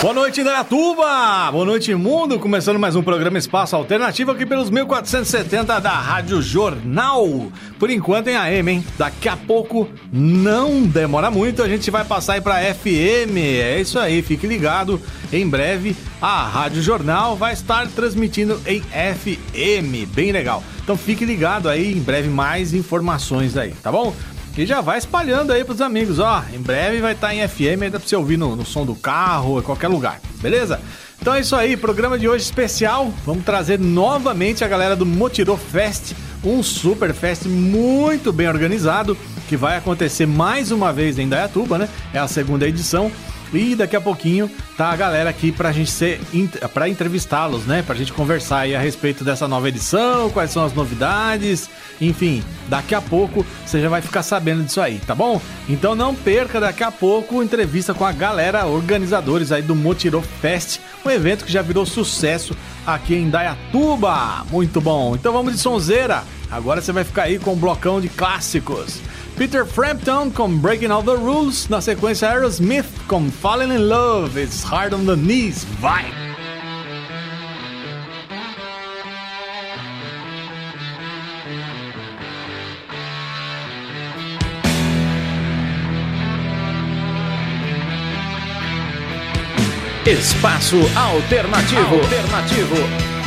Boa noite, Indaiatuba! Boa noite, mundo! Começando mais um programa Espaço Alternativo aqui pelos 1470 da Rádio Jornal. Por enquanto em AM, hein? Daqui a pouco, não demora muito, a gente vai passar aí pra FM. É isso aí, fique ligado. Em breve, a Rádio Jornal vai estar transmitindo em FM. Bem legal. Então fique ligado aí, em breve mais informações aí, tá bom? E já vai espalhando aí pros amigos, ó. Em breve vai estar tá em FM, dá pra você ouvir no, no som do carro, em qualquer lugar, beleza? Então é isso aí, programa de hoje especial. Vamos trazer novamente a galera do Motirô Fest, um super fest muito bem organizado, que vai acontecer mais uma vez em Dayatuba, né? É a segunda edição. E daqui a pouquinho tá a galera aqui pra gente ser para entrevistá-los, né? Pra gente conversar aí a respeito dessa nova edição, quais são as novidades, enfim, daqui a pouco você já vai ficar sabendo disso aí, tá bom? Então não perca daqui a pouco entrevista com a galera organizadores aí do Motirô Fest, um evento que já virou sucesso aqui em Dayatuba. Muito bom. Então vamos de sonzeira. Agora você vai ficar aí com um blocão de clássicos. Peter Frampton com Breaking All the Rules, na sequência Aerosmith com Falling in Love, It's Hard on the Knees, vai! Espaço Alternativo. Alternativo.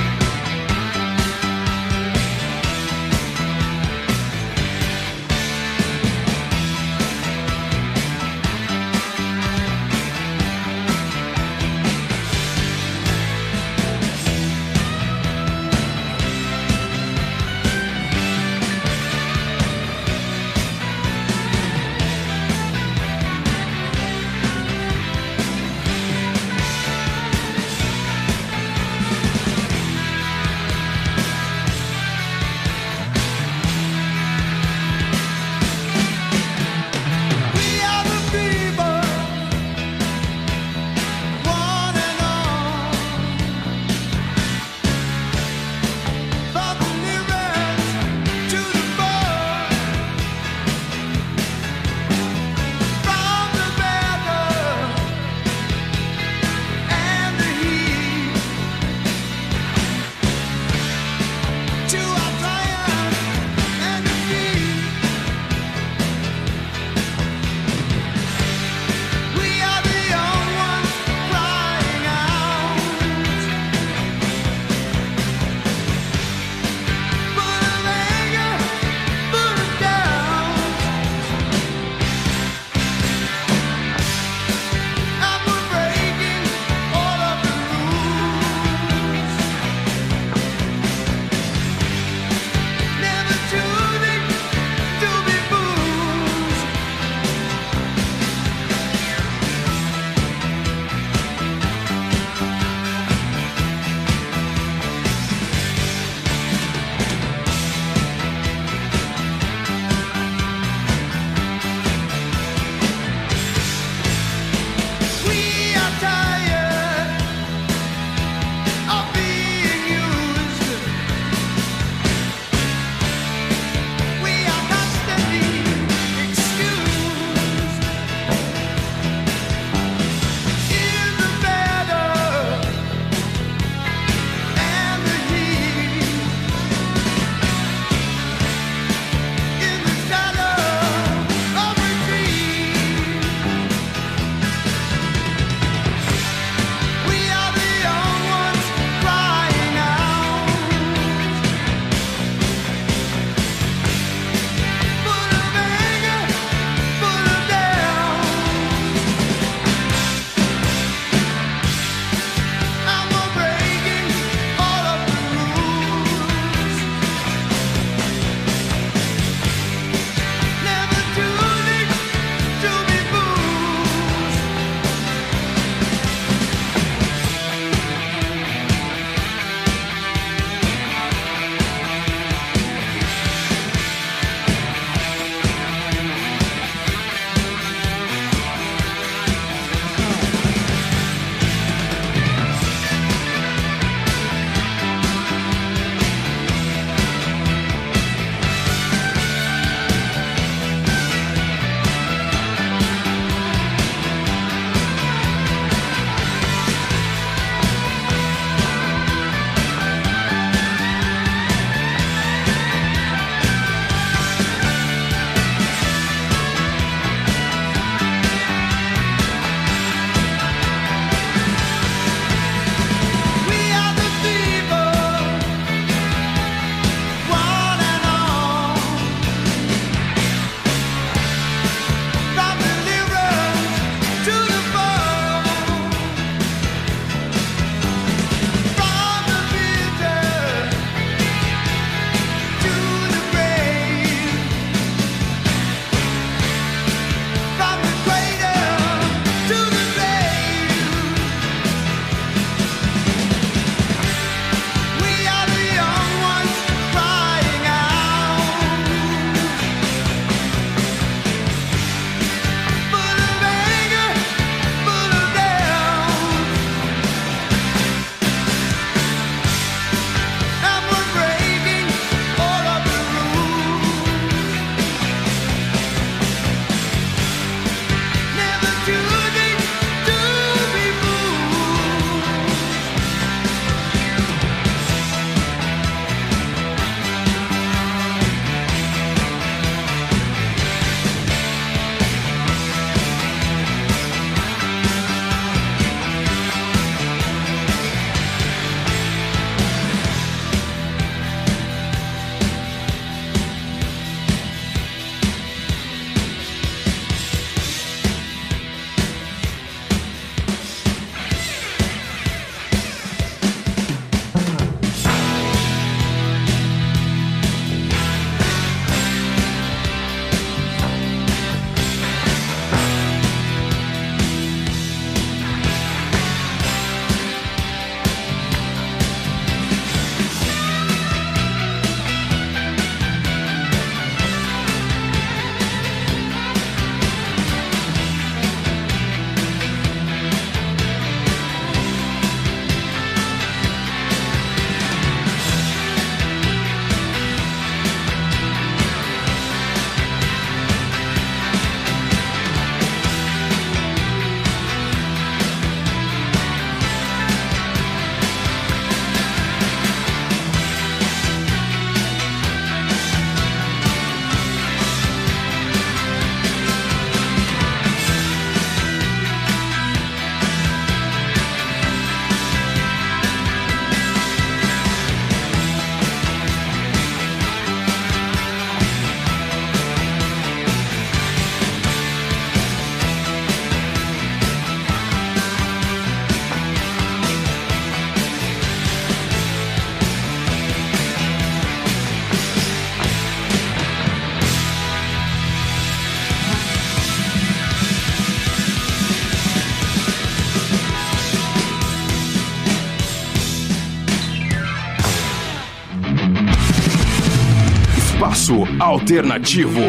Alternativo.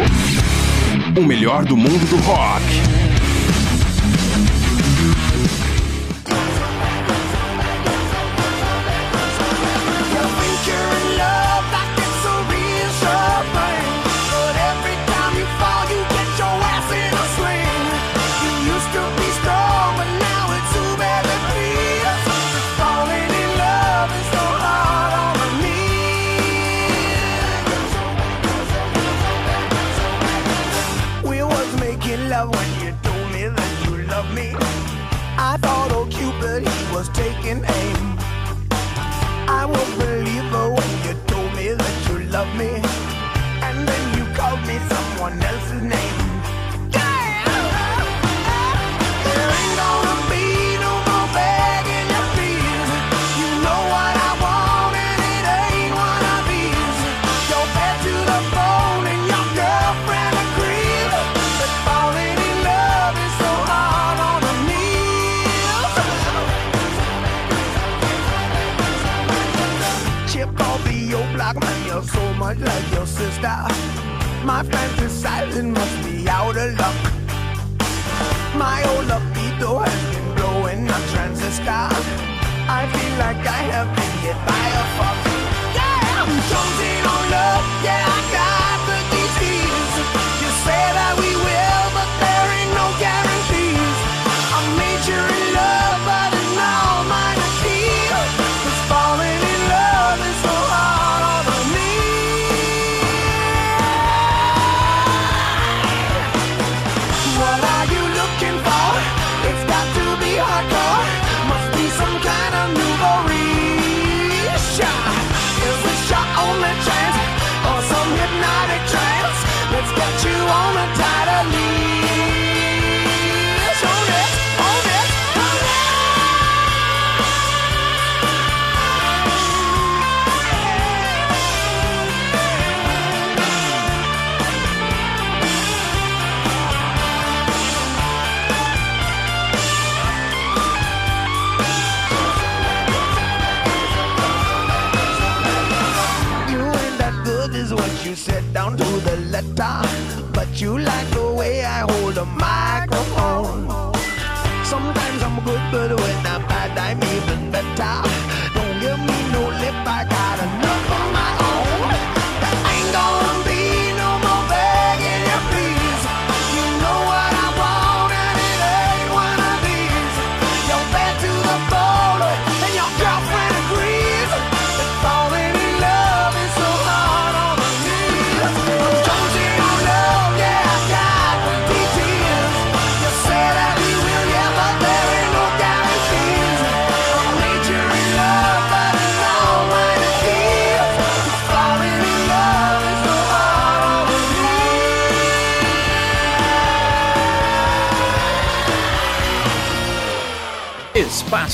O melhor do mundo do rock.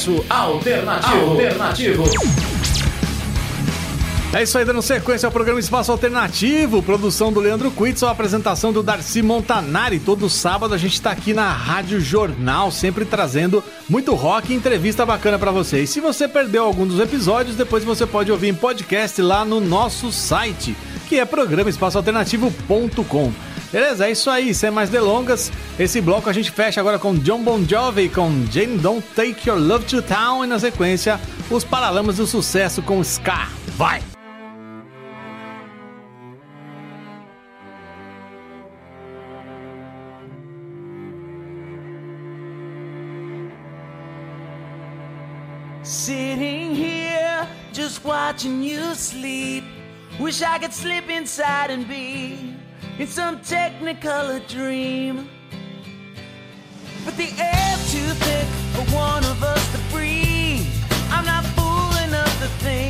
Espaço Alternativo. Alternativo. É isso aí, dando sequência ao programa Espaço Alternativo, produção do Leandro Quitson, apresentação do Darcy Montanari. Todo sábado a gente tá aqui na Rádio Jornal, sempre trazendo muito rock e entrevista bacana pra vocês. Se você perdeu algum dos episódios, depois você pode ouvir em podcast lá no nosso site, que é programaespaçoalternativo.com. Beleza, é isso aí, sem mais delongas. Esse bloco a gente fecha agora com John Bon Jovi com Jane Don't Take Your Love to Town e na sequência os Paralamas do Sucesso com Ska. Vai! Sitting here, just watching you sleep. Wish I could slip inside and be in some technicolor dream. But the air's too thick for one of us to breathe. I'm not fool enough to think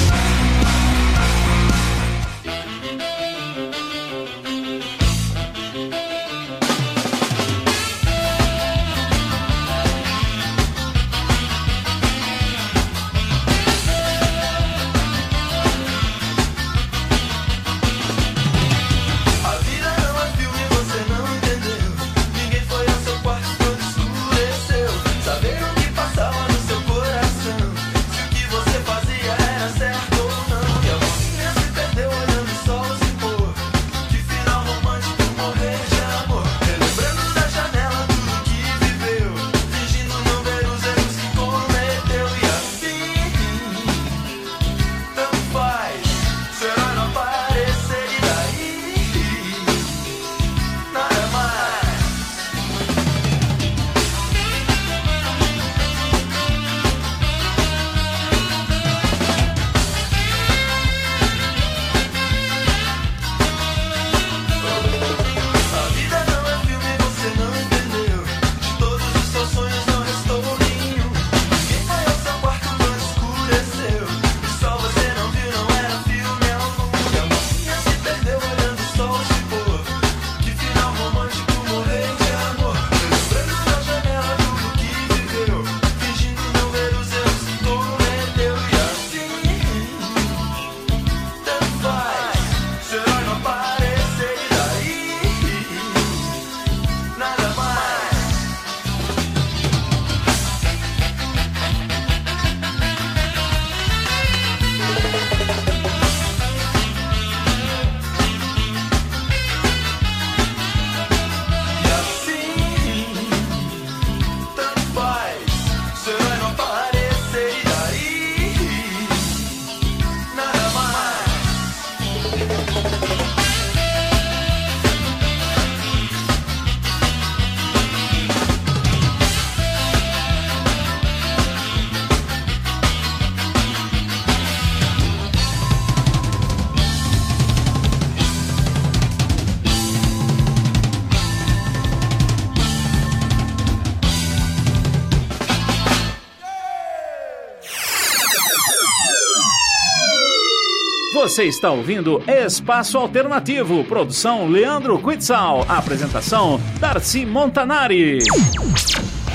Você está ouvindo Espaço Alternativo, produção Leandro Quitzal, apresentação Darcy Montanari.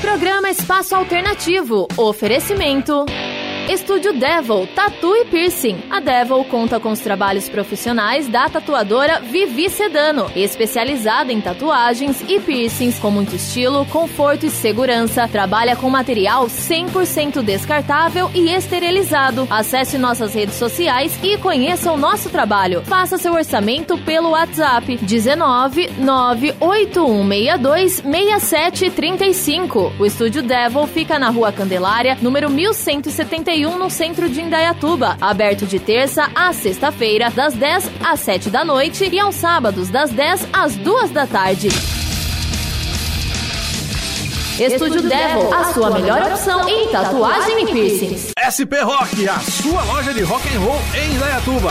Programa Espaço Alternativo. Oferecimento. Estúdio Devil, Tatu e Piercing. A Devil conta com os trabalhos profissionais da tatuadora Vivi Sedano, especializada em tatuagens e piercings com muito estilo, conforto e segurança. Trabalha com material 100% descartável e esterilizado. Acesse nossas redes sociais e conheça o nosso trabalho. Faça seu orçamento pelo WhatsApp 19 98162 6735. O Estúdio Devil fica na Rua Candelária, número 1171, no centro de Indaiatuba. Aberto de terça a sexta-feira, das 10 às 7 da noite e aos sábados, das 10 às 2 da tarde. Estúdio Devil, a sua melhor opção em tatuagem e piercings. SP Rock, a sua loja de rock and roll em Indaiatuba.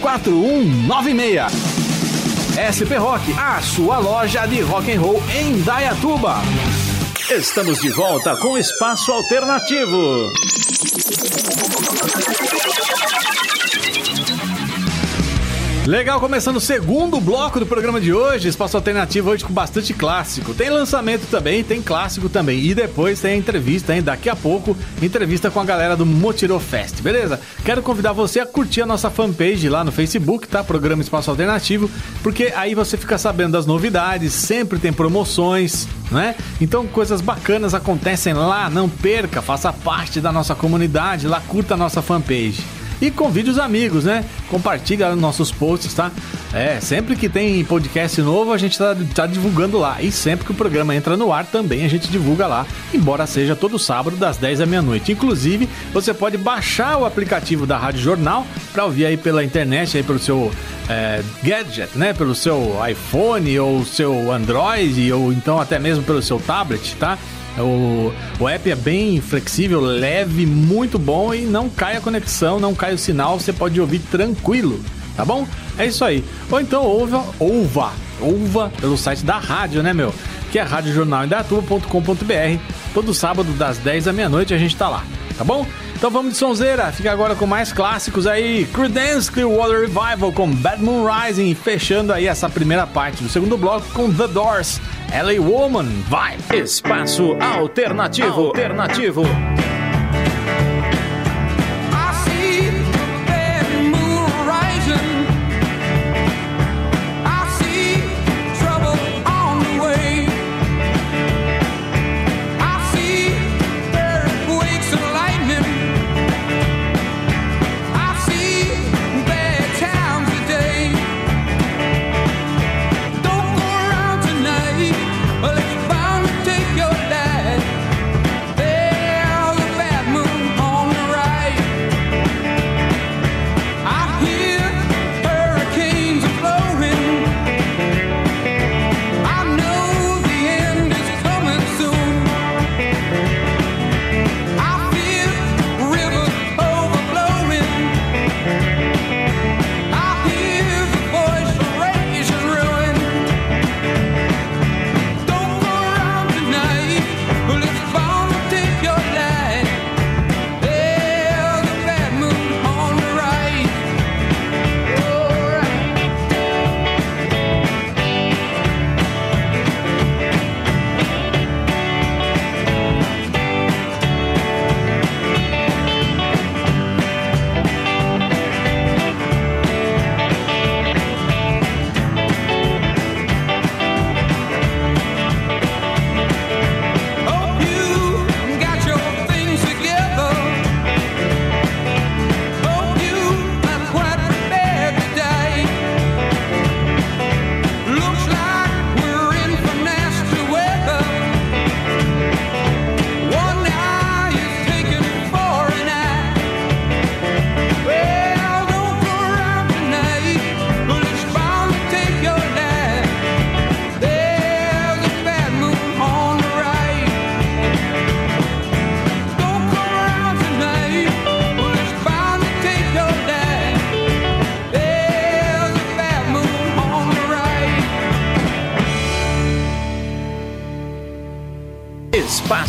4196. SP Rock, a sua loja de rock and roll em Dayatuba. Estamos de volta com Espaço Alternativo. Legal, começando o segundo bloco do programa de hoje, Espaço Alternativo hoje com bastante clássico. Tem lançamento também, tem clássico também. E depois tem a entrevista, hein? Daqui a pouco, entrevista com a galera do Motirô Fest, beleza? Quero convidar você a curtir a nossa fanpage lá no Facebook, tá? Programa Espaço Alternativo, porque aí você fica sabendo das novidades, sempre tem promoções, né? Então coisas bacanas acontecem lá, não perca, faça parte da nossa comunidade, lá curta a nossa fanpage. E convide os amigos, né? Compartilha nossos posts, tá? É, sempre que tem podcast novo, a gente tá, tá divulgando lá. E sempre que o programa entra no ar, também a gente divulga lá. Embora seja todo sábado, das 10 à meia-noite. Inclusive, você pode baixar o aplicativo da Rádio Jornal para ouvir aí pela internet, aí pelo seu é, gadget, né? Pelo seu iPhone ou seu Android, ou então até mesmo pelo seu tablet, tá? O, o app é bem flexível, leve, muito bom e não cai a conexão, não cai o sinal, você pode ouvir tranquilo, tá bom? É isso aí. Ou então ouva, ouva, ouva pelo site da rádio, né, meu? Que é radiojornalindatuba.com.br. Todo sábado das 10 da meia-noite a gente tá lá, tá bom? Então vamos de sonzeira, fica agora com mais clássicos aí. Creedence Clearwater Revival com Bad Moon Rising, fechando aí essa primeira parte do segundo bloco com The Doors, LA Woman, vai! Espaço Alternativo. Alternativo.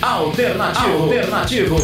Alternativo. Alternativo.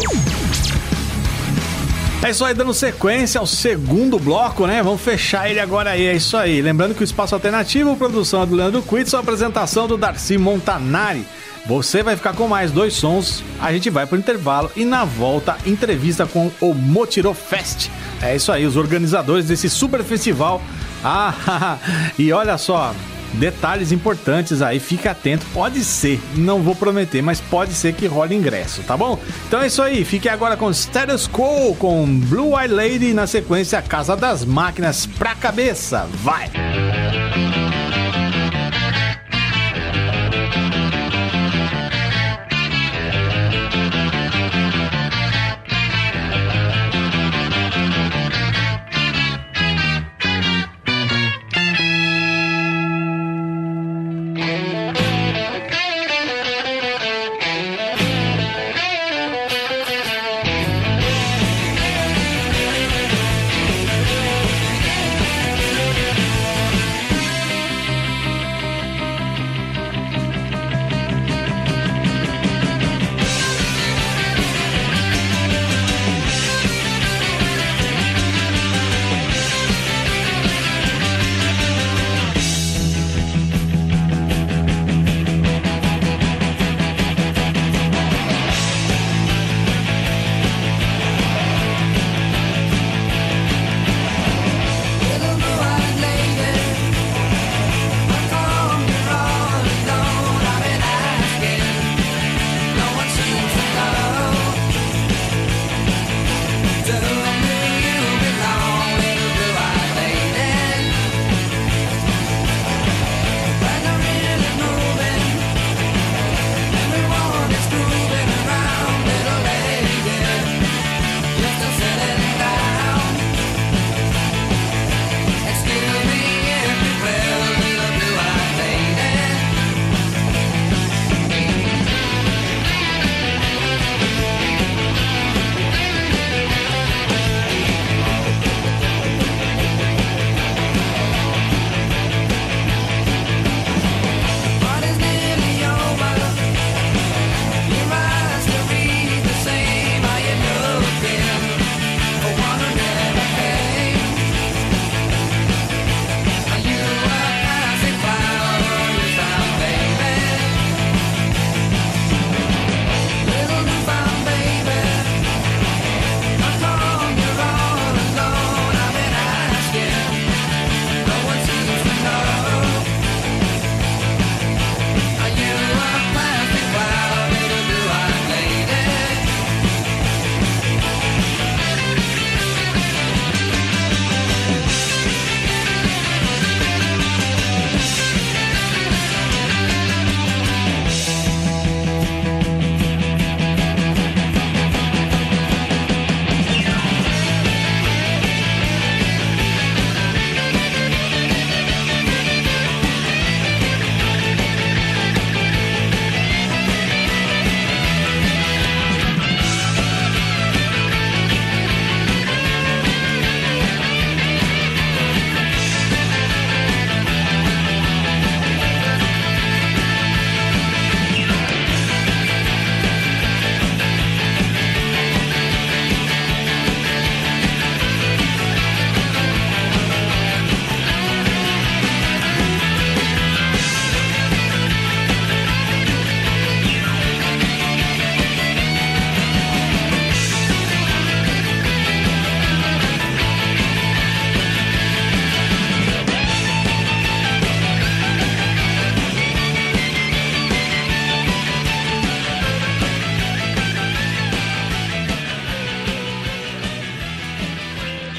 É isso aí, dando sequência ao segundo bloco, né? Vamos fechar ele agora aí, é isso aí. Lembrando que o Espaço Alternativo, produção do Leandro Quitz, apresentação do Darcy Montanari. Você vai ficar com mais dois sons, a gente vai pro intervalo e na volta, entrevista com o Motiro Fest. É isso aí, os organizadores desse super festival. Ah, e olha só, detalhes importantes aí, fica atento. Pode ser, não vou prometer, mas pode ser que role ingresso, tá bom? Então é isso aí, fique agora com Status Quo, com Blue Eye Lady e na sequência Casa das Máquinas pra cabeça. Vai!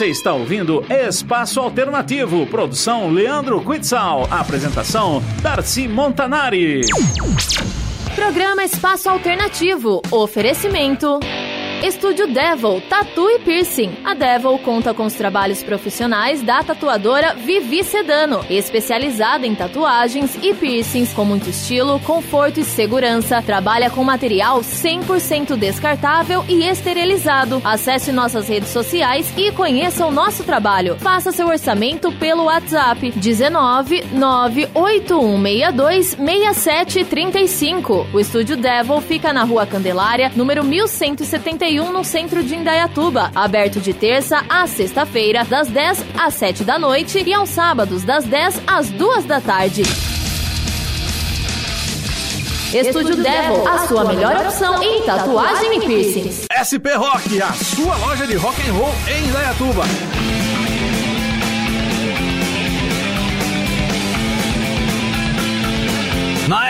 Você está ouvindo Espaço Alternativo, produção Leandro Quitzal, apresentação Darcy Montanari. Programa Espaço Alternativo. Oferecimento. Estúdio Devil, Tatu e Piercing. A Devil conta com os trabalhos profissionais da tatuadora Vivi Sedano, especializada em tatuagens e piercings com muito estilo, conforto e segurança. Trabalha com material 100% descartável e esterilizado. Acesse nossas redes sociais e conheça o nosso trabalho. Faça seu orçamento pelo WhatsApp 19 98162 6735. O Estúdio Devil fica na Rua Candelária, número 1171, no centro de Indaiatuba. Aberto de terça a sexta-feira, das 10 às 7 da noite e aos sábados, das 10 às 2 da tarde. Estúdio Devil, a sua melhor opção em tatuagem e piercings. SP Rock, a sua loja de rock and roll em Indaiatuba. Na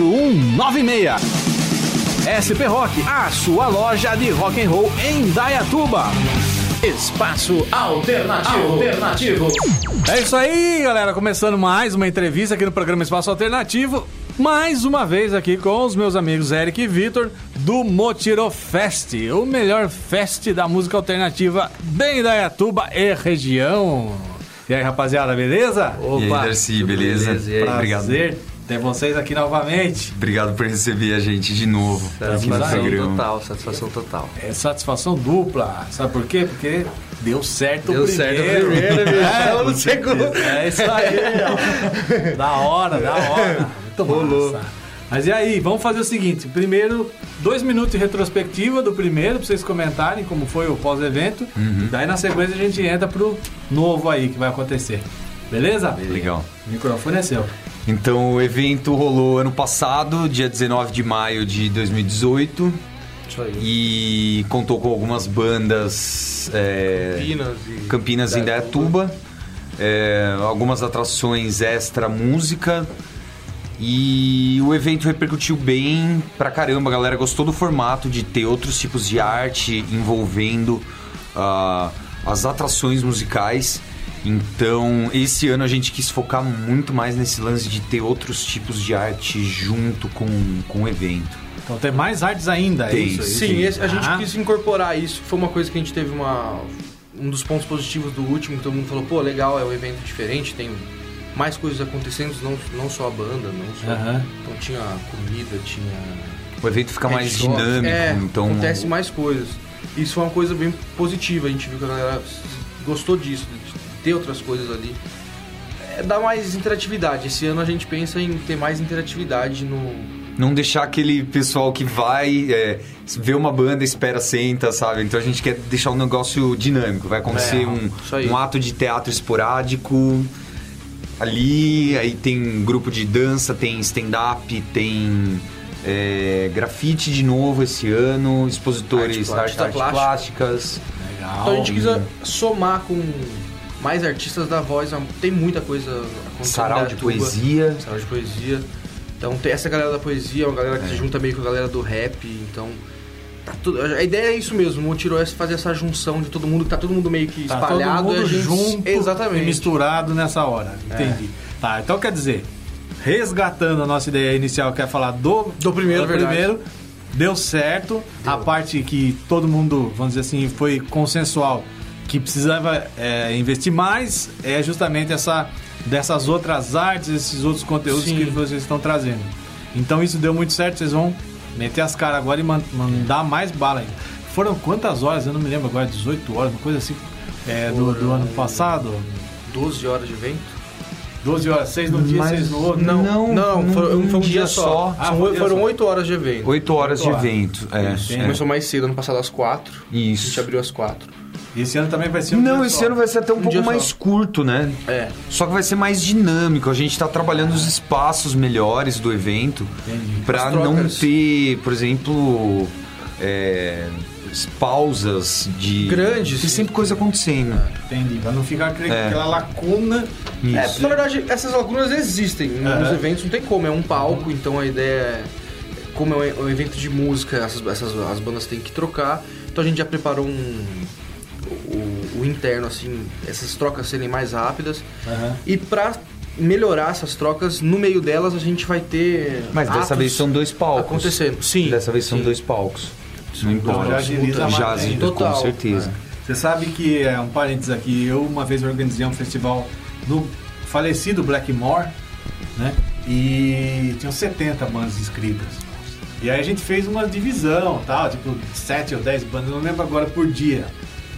4196. SP Rock, a sua loja de rock and roll em Dayatuba. Espaço Alternativo. Alternativo. É isso aí, galera. Começando mais uma entrevista aqui no programa Espaço Alternativo. Mais uma vez aqui com os meus amigos Eric e Vitor do Motiro Fest, o melhor fest da música alternativa de Indaiatuba e região. E aí, rapaziada, beleza? E aí, Darcy, beleza? Obrigado. Prazer ter vocês aqui novamente. Obrigado por receber a gente de novo Satisfação total, satisfação total. É satisfação dupla. Sabe por quê? Porque deu certo Deu o primeiro. certo o primeiro. É, no segundo. É isso aí, ó. Da hora, da hora. Muito massa. Mas e aí, vamos fazer o seguinte. Primeiro, dois minutos de retrospectiva do primeiro, pra vocês comentarem como foi o pós-evento. Uhum. Daí na sequência a gente entra pro novo aí que vai acontecer. Beleza? Legal. O microfone é seu. Então, o evento rolou ano passado, dia 19 de maio de 2018. Isso aí. E contou com algumas bandas é, Campinas e... Campinas é, algumas atrações extra música. E o evento repercutiu bem pra caramba, a galera gostou do formato de ter outros tipos de arte envolvendo ah, as atrações musicais. Então, esse ano a gente quis focar muito mais nesse lance de ter outros tipos de arte junto com, com o evento. Então tem mais artes ainda, é isso? Sim, esse- a gente Ah. quis incorporar isso. Foi uma coisa que a gente teve uma... Um dos pontos positivos do último, que todo mundo falou, pô, legal, é um evento diferente, tem mais coisas acontecendo, não, não só a banda, não só... Então tinha comida, tinha... O evento fica mais headshot. dinâmico, é, então acontece mais coisas. Isso foi uma coisa bem positiva, a gente viu que a galera gostou disso, de ter outras coisas ali. É, dá mais interatividade. Esse ano a gente pensa em ter mais interatividade no, não deixar aquele pessoal que vai é, vê uma banda, espera, senta, sabe? Então a gente quer deixar um negócio dinâmico. Vai acontecer É, um, um ato de teatro esporádico ali, aí tem grupo de dança, tem stand-up, tem é, grafite de novo esse ano, expositores Arte arte, plástica. arte plásticas. Legal. Então a gente quis somar com mais artistas da voz, tem muita coisa acontecendo. Sarau de Indaiatuba. poesia. Sarau de poesia. Então tem essa galera da poesia, uma galera que se junta meio com a galera do rap, então. tá tudo- a ideia é isso mesmo, o Motirou é fazer essa junção de todo mundo, tá todo mundo meio que Tá espalhado todo mundo gente. junto Exatamente. e misturado nessa hora. Entendi. Tá, então quer dizer, resgatando a nossa ideia inicial, que é falar do, Do primeiro, verdade. primeiro deu certo. A parte que todo mundo, vamos dizer assim, foi consensual, que precisava é, investir mais, é justamente essa dessas outras artes, esses outros conteúdos Sim. que vocês estão trazendo. Então isso deu muito certo, vocês vão meter as caras agora e man- mandar mais bala ainda. Foram quantas horas? Eu não me lembro agora, 18 horas, uma coisa assim, é, do, do ano passado. 12 horas de evento. 12 horas, 6 num dia, Mas 6 no outro? não, Não, num- foi, num foi um dia dia só. só. Ah, foi um foram só. 8 horas de evento. 8 horas de Oito horas. evento. É, Isso, é. Começou mais cedo, ano passado às 4. A gente Isso. abriu às 4. E esse ano também vai ser um Não, dia esse só. ano vai ser até um, Um pouco mais só. curto, né? É. Só que vai ser mais dinâmico. A gente tá trabalhando os espaços melhores do evento Entendi. pra As não ter, por exemplo, é, pausas de. Grandes. Tem sempre coisa acontecendo. Entendi. Pra não ficar aquele- É. aquela lacuna. É, Isso. na verdade, essas lacunas existem. Nos eventos não tem como, é um palco, então a ideia é. Como é um evento de música, essas, essas as bandas têm que trocar. Então a gente já preparou um. O, interno, assim, essas trocas serem mais rápidas. Aham. E pra melhorar essas trocas, no meio delas a gente vai ter. Mas dessa vez são dois palcos. Acontecendo. Sim. Dessa vez são sim. dois palcos. Não importa. já agiliza com certeza. Você sabe que, é um parênteses aqui, eu uma vez organizei um festival no falecido Blackmore, né? E tinham 70 bandas inscritas. E aí a gente fez uma divisão, tal, tipo 7 ou 10 bandas, não lembro agora por dia,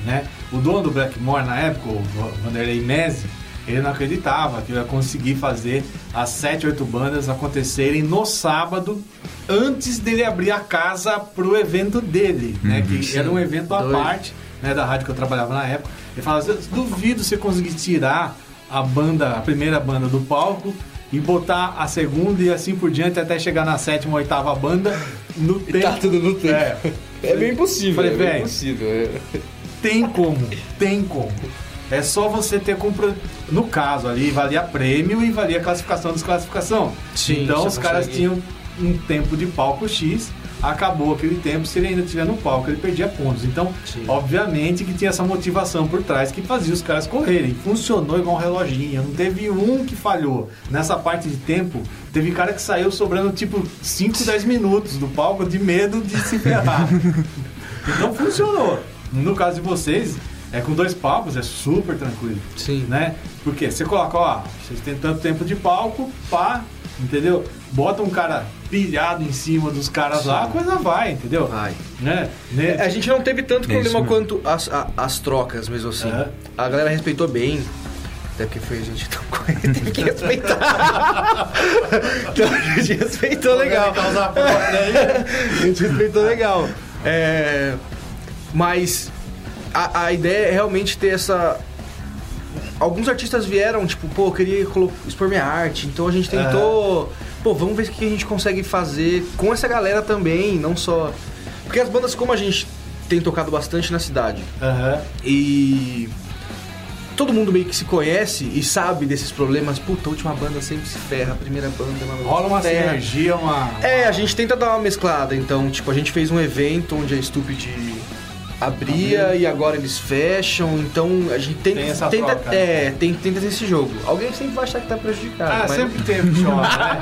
né? O dono do Blackmore na época, o Vanderlei Mese, ele não acreditava que eu ia conseguir fazer as 7, 8 bandas acontecerem no sábado antes dele abrir a casa pro evento dele, né? Que era um evento à Doido. parte né, da rádio que eu trabalhava na época. Ele falava, "Eu duvido você conseguir tirar a banda, a primeira banda do palco e botar a segunda e assim por diante até chegar na sétima, oitava banda no tempo. tá tudo no tempo. É, É bem possível. Falei, é bem "Véi, possível. é. Tem como, tem como. É só você ter compra. No caso ali, valia prêmio e valia classificação desclassificação. Sim, então os caras tinham um tempo de palco X, acabou aquele tempo, se ele ainda estiver no palco, ele perdia pontos. Então, Sim. obviamente que tinha essa motivação por trás que fazia os caras correrem. Funcionou igual um reloginho, não teve um que falhou. Nessa parte de tempo, teve cara que saiu sobrando tipo 5, 10 minutos do palco de medo de se ferrar. então funcionou. No caso de vocês, é com dois palcos, é super tranquilo. Sim. Né? Porque você coloca, ó, vocês têm tanto tempo de palco, pá, entendeu? Bota um cara pilhado em cima dos caras lá, a coisa vai, entendeu? Vai. Né? Né? A gente não teve tanto É isso problema quanto as, a- as trocas mesmo assim. É. A galera respeitou bem. Até porque foi a gente tão correndo, teve que respeitar. então a gente respeitou legal. a gente respeitou legal. É, mas a, a ideia é realmente ter essa. Alguns artistas vieram, tipo, pô, eu queria expor minha arte, então a gente tentou. Pô, vamos ver o que a gente consegue fazer com essa galera também, não só. Porque as bandas, como a gente tem tocado bastante na cidade, Aham. e todo mundo meio que se conhece e sabe desses problemas. Puta, a última banda sempre se ferra, a primeira banda é uma Rola uma ferra. sinergia, uma. É, a gente tenta dar uma mesclada. Então, tipo, a gente fez um evento onde a Stupid abria e agora eles fecham. Então, a gente tenta, Tem essa tenta, troca. é, tem, tenta ter esse jogo. Alguém sempre vai achar que tá prejudicado. Ah, mas- sempre teve choque, né?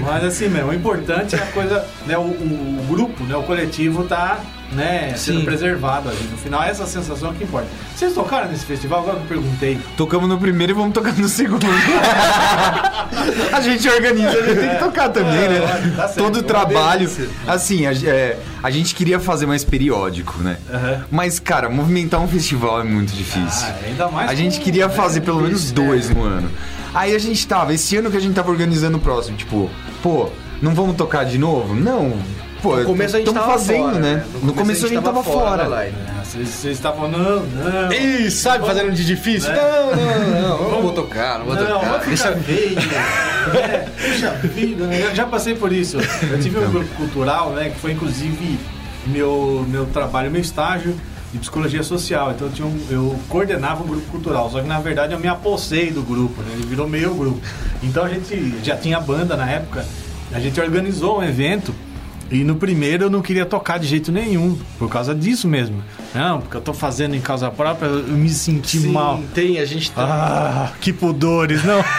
Mas assim mesmo, o importante é a coisa, né? O, o- o grupo, né? O coletivo tá, né, sendo Sim. preservado ali. No final, essa sensação é que importa. Vocês tocaram nesse festival? Agora que eu perguntei. Tocamos no primeiro e vamos tocar no segundo. a gente organiza, a gente tem que tocar também, né? É, tá certo. Todo o trabalho. Assim, a, é, a gente queria fazer mais periódico, né? Aham. Mas, cara, movimentar um festival é muito difícil. Ah, ainda mais a gente queria é, fazer pelo menos dois é. no ano. Aí a gente tava, esse ano que a gente tava organizando o próximo, tipo, pô, não vamos tocar de novo? Não. Pô, No começo a gente tava fazendo, fora, né? No, começo a gente tava, fora. da live. É, Vocês estavam, não, não. Ih, sabe, fazendo de difícil? Né? Não, não, não, não vou tocar, não vou Não, tocar. vai ficar feio. é, puxa vida, né? Eu já passei por isso. Eu tive um grupo cultural, né? Que foi inclusive meu, meu trabalho, meu estágio de psicologia social. Então eu, tinha um- eu coordenava um grupo cultural. Só que na verdade eu me apossei do grupo, né? Ele virou meio grupo. Então a gente já tinha banda na época. A gente organizou um evento. E no primeiro eu não queria tocar de jeito nenhum, por causa disso mesmo. Não, porque eu tô fazendo em causa própria, eu me senti Sim, mal. tem, a gente tá. Ah, que pudores, não.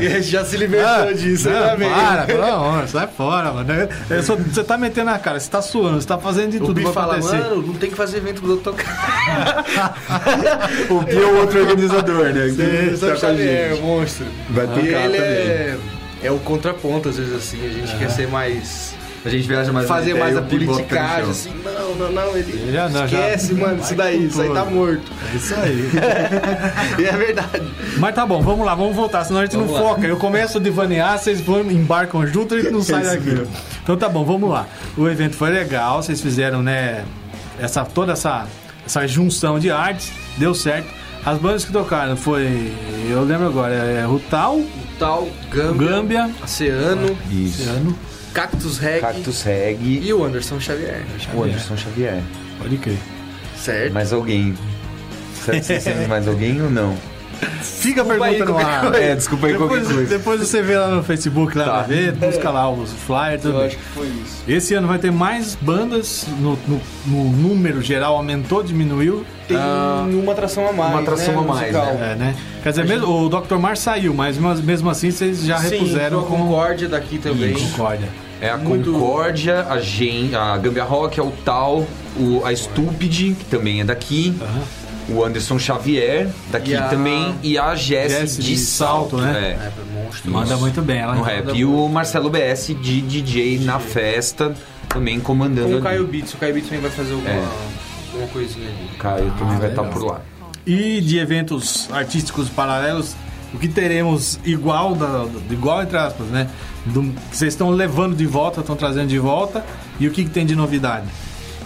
E a gente já se libertou disso, não, bem. para, pelo amor, sai fora, mano. Eu sou- Você tá metendo a cara, você tá suando, você tá fazendo de O tudo Bi pra fala, acontecer. mano, não tem que fazer evento pro outro tocar. O Pi é o outro organizador, né? Sim, Tá a é gente. monstro. Vai tocar ele também. é, é o contraponto, às vezes, assim. A gente quer ser mais... A gente viaja mais fazer mais a politicagem, assim. Não, não, não. Ele Já não, já- esquece, mano, isso daí, isso aí tá morto. É isso aí. E é verdade. Mas tá bom, vamos lá, vamos voltar, senão a gente Vamos não lá. foca. Eu começo a divanear, vocês vão, embarcam junto e a gente não sai daqui. Então tá bom, vamos lá. O evento foi legal, vocês fizeram, né, essa, toda essa, essa junção de artes, deu certo. As bandas que tocaram foi, eu lembro agora, é Rutal, Tal, Gâmbia, Gâmbia, Oceano, Isso. Oceano, Cactus Reg Cactus Reg, e o Anderson Xavier. o Anderson Xavier. pode crer. Certo? Mais alguém. Será que vocês têm mais alguém ou não? Fica a pergunta aí, no qualquer ar. É, desculpa aí qualquer Depois, coisa. depois você vê lá no Facebook, lá Tá. vai ver, busca lá os flyers, tudo Eu acho que foi isso. Esse ano vai ter mais bandas, no, no- no número geral aumentou, diminuiu? Tem Ah, uma atração a mais. uma atração né, a mais, musical. É, né? Quer dizer, mesmo, o Dr. Mar saiu, mas mesmo assim vocês já Sim, repuseram a com Concórdia daqui também. Concórdia. É a Muito- Concórdia, a, Gen, a Gambia Rock, a Tal, o, a Stupid, que também é daqui. O Anderson Xavier, daqui E a- também. E a Jessie Jessie de, de Salto, Salto, né? É. É, monstro. Manda muito bem. Ela No rap. E o Marcelo BS de DJ na festa, também comandando. Com o ali. Caio Beats. O Caio Beats também vai fazer alguma, É. alguma coisinha ali. Caio também Ah, vai estar legal. por lá. E de eventos artísticos paralelos, o que teremos igual, da, igual entre aspas, né? Do, que vocês estão levando de volta, estão trazendo de volta, e o que, que tem de novidade?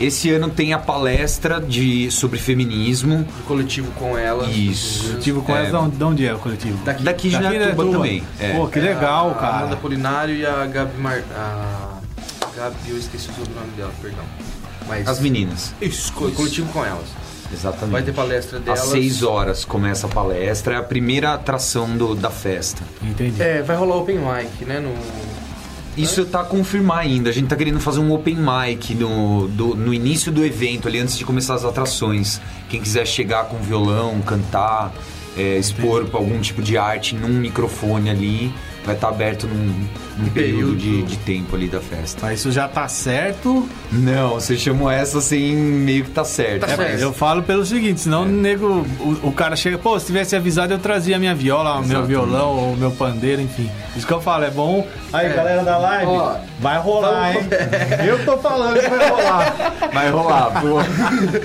Esse ano tem a palestra de, sobre feminismo. O coletivo com ela. Isso. Coletivo com É. elas, de onde- de onde é o coletivo? Daqui. Daqui de Daqui de Netuba Netuba. também. É. Pô, que legal, a cara. Amanda Polinário e a Gabi Mar... A Gabi, eu esqueci o sobrenome dela, perdão. Mas... As meninas. Isso, co- coletivo com elas. Exatamente. Vai ter palestra delas. Às 6 horas começa a palestra, é a primeira atração do- da festa. Entendi. É, vai rolar open mic, né? No... Isso tá a confirmar ainda. A gente tá querendo fazer um open mic no, do- no início do evento, ali antes de começar as atrações. Quem quiser chegar com violão, cantar, é, expor pra algum tipo de arte num microfone ali, vai estar aberto num, num período, período. de, de tempo ali da festa. Mas isso já tá certo. Não, você chamou essa assim, meio que tá certo. Tá É, certo. eu falo pelo seguinte, senão o nego, o, o cara chega, pô, se tivesse avisado eu trazia a minha viola, o meu violão, ou o meu pandeiro, enfim. Isso que eu falo, é bom. Aí, É. galera da live, Ó, vai rolar, hein? Eu que tô falando que vai rolar. Vai rolar, pô.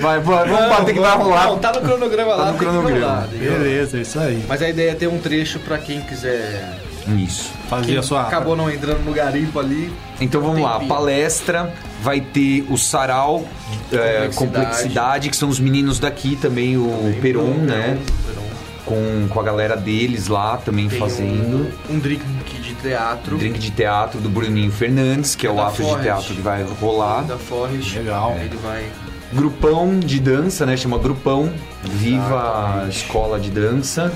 Vai, vai, vamos bater que vai rolar. Não, tá no cronograma lá. no tem que cronograma. rolar? Beleza, isso aí. Mas a ideia é ter um trecho pra quem quiser. Isso. Fazer Quem a sua. acabou não entrando no garimpo ali. Então vamos lá, palestra, vai ter o sarau, é, Complexidade. que são os meninos daqui também, o Peron, né? Peron. Com, com a galera deles lá também Tem fazendo. Um, um drink de teatro. Drink de teatro do Bruninho Fernandes, que é o Da ato de teatro que vai rolar. Da Forrest. Legal. Ele vai. Grupão de dança, né? Chama Grupão. Viva a escola de dança.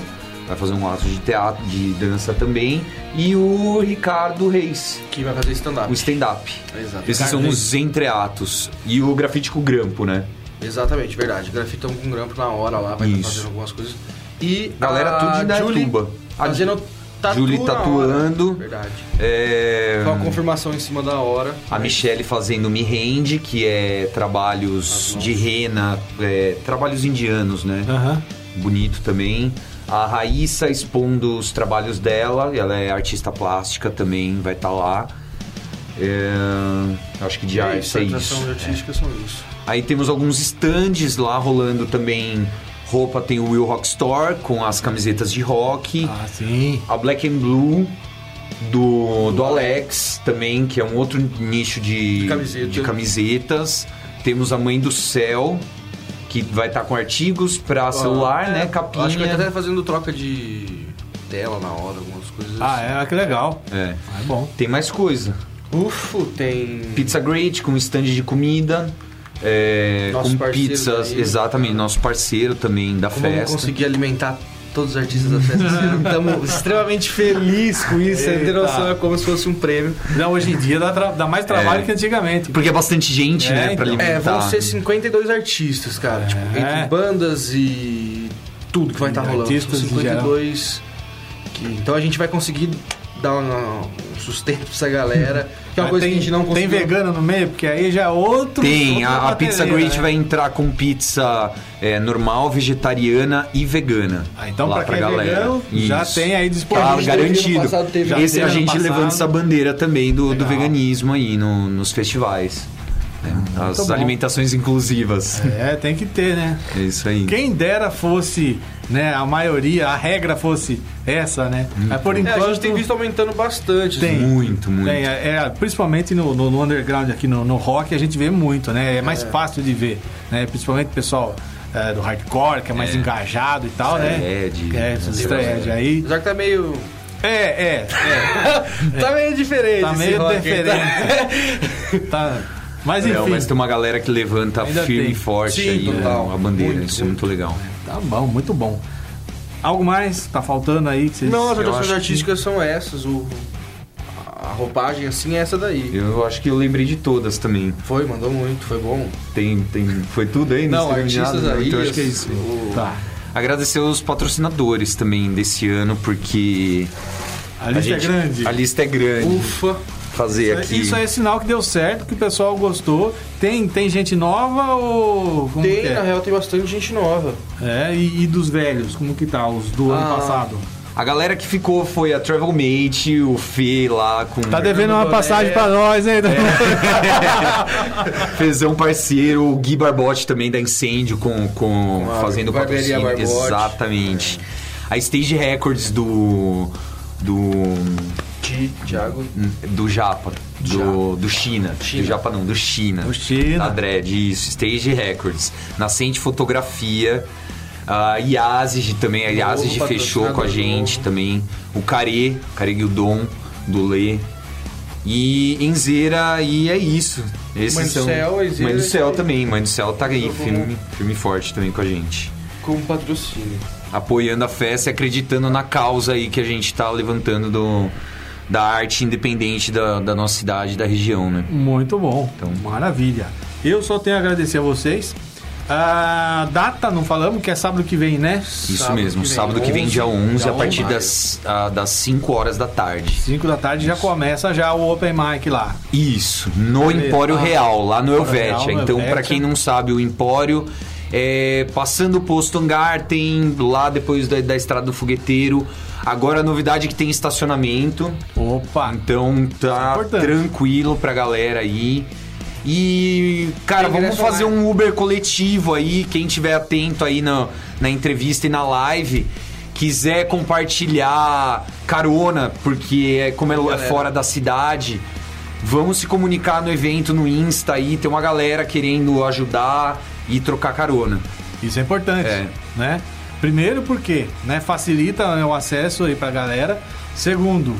Vai fazer um ato de teatro, de dança também. E o Ricardo Reis, Que vai fazer stand-up. o stand-up. Exato. Esses são os entreatos. E o grafite com grampo, né? Exatamente, verdade. Grafitão com grampo na hora lá, vai estar Isso. fazendo algumas coisas. E Galera, a tudo de Julie. A Fazendo tatu Julie na tatuando. hora. Verdade. É, Só a confirmação em cima da hora. a Michelle fazendo me rende, que é trabalhos de rena, é, trabalhos indianos, né? Aham. Bonito também. A Raíssa expondo os trabalhos dela, ela é artista plástica também, vai estar lá. É, acho que de é arte isso, é a isso. artística são isso. Aí temos alguns stands lá rolando também. Roupa tem o Will Rock Store com as camisetas de rock. Ah, sim. A Black and Blue do, do Alex também, que é um outro nicho de, De camiseta. de camisetas. Temos a Mãe do Céu, que vai estar com artigos para celular, É, né? Acho que vai Capinha. estar até fazendo troca de tela na hora, algumas coisas Ah, é, que legal. É. Ah, é bom. Tem mais coisa. Ufo, tem. Pizza Great com stand de comida. é, Nossos com parceiros pizzas, aí. exatamente, nosso parceiro também da Como vamos festa. conseguir alimentar todos os artistas da festa? Estamos extremamente felizes com isso. Você tem Eita. noção, é como se fosse um prêmio. Não, hoje em dia dá, tra- dá mais trabalho É. que antigamente. Porque é bastante gente, É, né, pra então. alimentar. É, vão ser 52 artistas, cara. Tipo, É. entre bandas e tudo que vai estar rolando. Artistas São em 52. que- então a gente vai conseguir dar um, um sustento pra essa galera. Que é uma coisa tem, que a gente não tem conseguiu. vegano no meio, porque aí já é outro. Tem, outra a, a Pizza Great né? vai entrar com pizza é, normal, vegetariana e vegana. Ah, então lá pra quem é vegano, já tem aí disponível. Tá garantido. passado teve- Esse a gente passado. levando essa bandeira também do, do veganismo aí no- nos festivais. As Muito bom. alimentações inclusivas. É, tem que ter, né? É isso aí. Quem dera fosse, né, a maioria, a regra fosse essa, né? Mas por É, enquanto... a gente tem visto aumentando bastante. Tem. assim. Muito, muito. Tem, é, é, principalmente no, no- no underground aqui no, no rock a gente vê muito, né? É mais fácil de ver, né? Principalmente o pessoal é, do hardcore, que é mais engajado e tal, né? Thread, É, esses thread aí. Já que tá meio. É, é, é. Tá meio diferente. Tá meio diferente. tá. Mas enfim. É, mas tem uma galera que levanta Ainda firme tem. e forte Sim, aí total. a bandeira. Muito, Isso é muito legal. Tá bom, muito bom. Algo mais? Tá faltando aí que vocês... Não, as atrações acho que- artísticas são essas. O, a roupagem assim é essa daí. Eu acho que eu lembrei de todas também. Foi, mandou muito, foi bom. Tem, tem, foi tudo aí? Não, artistas aí. Então acho que é isso. o- Tá. Agradecer os patrocinadores também desse ano, porque A lista gente- é grande. A lista é grande. Ufa. Fazer aqui. Isso aí é sinal que deu certo, que o pessoal gostou. Tem, tem gente nova ou... Como Tem, que é? na real, tem bastante gente nova. É, e, e dos velhos, como que tá? Os do ano Ah. passado. A galera que ficou foi a Travelmate, o Fê lá com. Tá devendo uma passagem pra nós, hein? Fezão parceiro, o Gui Barbotti também da Incêndio com, com, fazendo patrocínio. Barbotti. Exatamente. A Stage Records do. Do. Ti- Thiago. Do Japa. Do, do China. China. Do Japa não, do China. Do China. Da Dread, isso. Stage Records. Nascente Fotografia. A Yazid também. A Yazid fechou com a gente novo. também. O Care, Care Guildon, do Lê. E Enzeira, e é isso. Esses Mãe do são... Céu, Enzeira Mãe do e- Céu também. Mãe do Céu tá aí, firme, firme forte também com a gente. Com patrocínio. Apoiando a festa e acreditando na causa aí que a gente tá levantando do, da arte independente da, da nossa cidade, da região, né? Muito bom. Então- Maravilha. Eu só tenho a agradecer a vocês. A data, não falamos, que é sábado que vem, né? Isso Sábado mesmo, que vem, sábado que vem, 11, dia 11, dia a partir 11. das, ah, das 5 horas da tarde. 5 da tarde já começa já o Open Mic lá. Isso, no. Empório Ah, Real, lá no Empório Helvetia. Real, no então, pra Helvetia. quem não sabe, o Empório é passando o posto Hangar, tem lá depois da, da Estrada do Fogueteiro. Agora a novidade é que tem estacionamento. Opa! Então é tá importante. tranquilo pra galera aí. E, cara, Tem vamos fazer um Uber coletivo aí. Quem tiver atento aí na, na entrevista e na live, quiser compartilhar carona, porque é, como é, é fora da cidade, vamos se comunicar no evento no Insta aí. Tem uma galera querendo ajudar e trocar carona. Isso é importante, É. né? Primeiro porque, né, facilita né, o acesso aí pra galera. Segundo,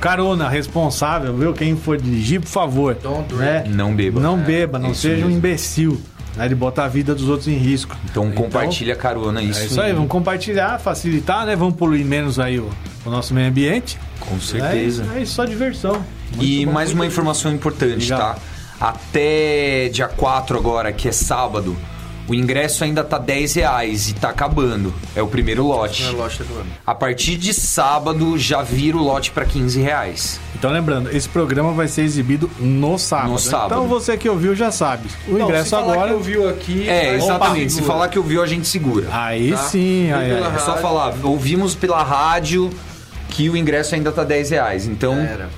carona responsável, viu? Quem for dirigir, por favor, Don't né? Não beba. Não beba, não isso seja um mesmo. imbecil, né, de botar a vida dos outros em risco. Então, compartilha carona, isso. É isso aí, vamos compartilhar, facilitar, né? Vamos poluir menos aí o, o nosso meio ambiente. Com É certeza. é isso, só diversão. Muito E bom. mais uma informação importante, Legal. tá? Até dia 4 agora, que é sábado, o ingresso ainda tá 10 reais e tá acabando. É o primeiro lote. Na loja tá falando. A partir de sábado já vira o lote pra 15 reais. Então lembrando, esse programa vai ser exibido no sábado. No sábado. Então você que ouviu já sabe. O Não, ingresso se falar agora. que ouviu aqui... É, exatamente. Se falar que ouviu, a gente segura. Aí Tá? sim, aí, aí. É só falar, ouvimos pela rádio que o ingresso ainda tá 10 reais. Então, Era.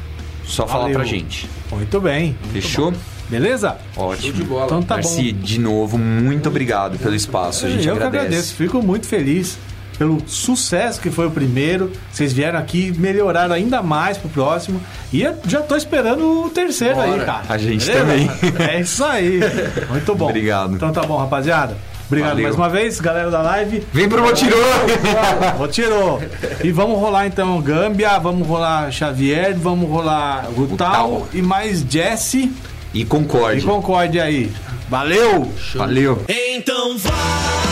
só falar Valeu. pra gente. Muito bem. Fechou? Beleza? Ótimo. De bola. Então tá Darcy, bom. de novo, muito obrigado pelo espaço. A gente eu que agradece. agradeço, fico muito feliz pelo sucesso que foi o primeiro. Vocês vieram aqui, melhoraram ainda mais pro próximo. E eu já tô esperando o terceiro aí, Bora. cara. A gente Beleza? também. É isso aí. Muito bom. Obrigado. Então tá bom, rapaziada. Obrigado Valeu. mais uma vez, galera da live. Vem pro Motirô! Tirou. E vamos rolar então Gâmbia, vamos rolar Xavier, vamos rolar Rutal Rutal. e mais Jesse E e concorde. Concorde aí. Valeu! Valeu. Então vai,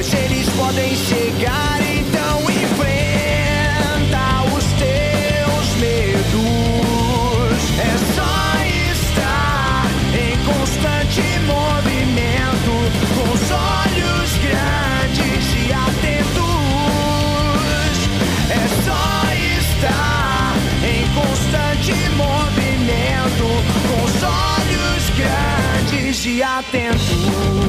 pois eles podem chegar. Então enfrenta os teus medos. É só estar em constante movimento, com os olhos grandes e atentos. É só estar em constante movimento, com os olhos grandes e atentos.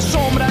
sombra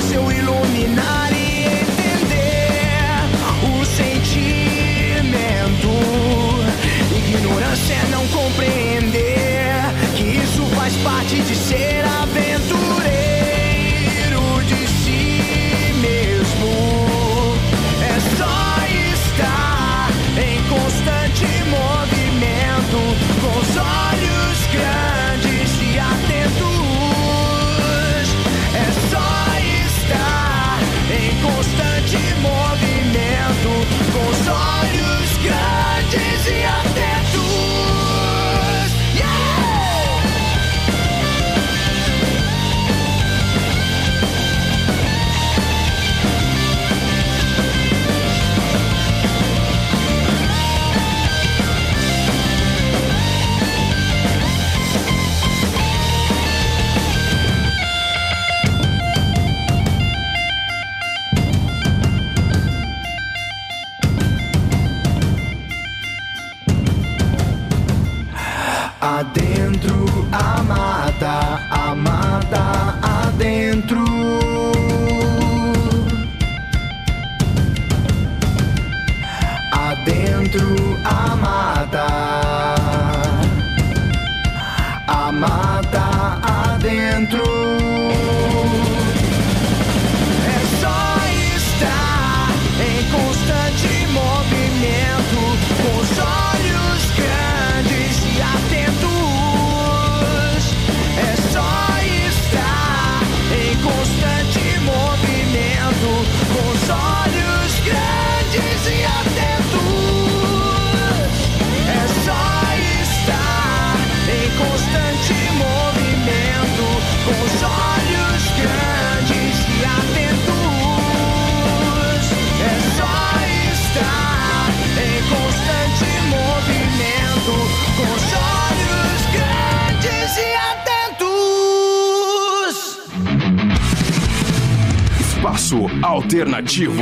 Espaço Alternativo.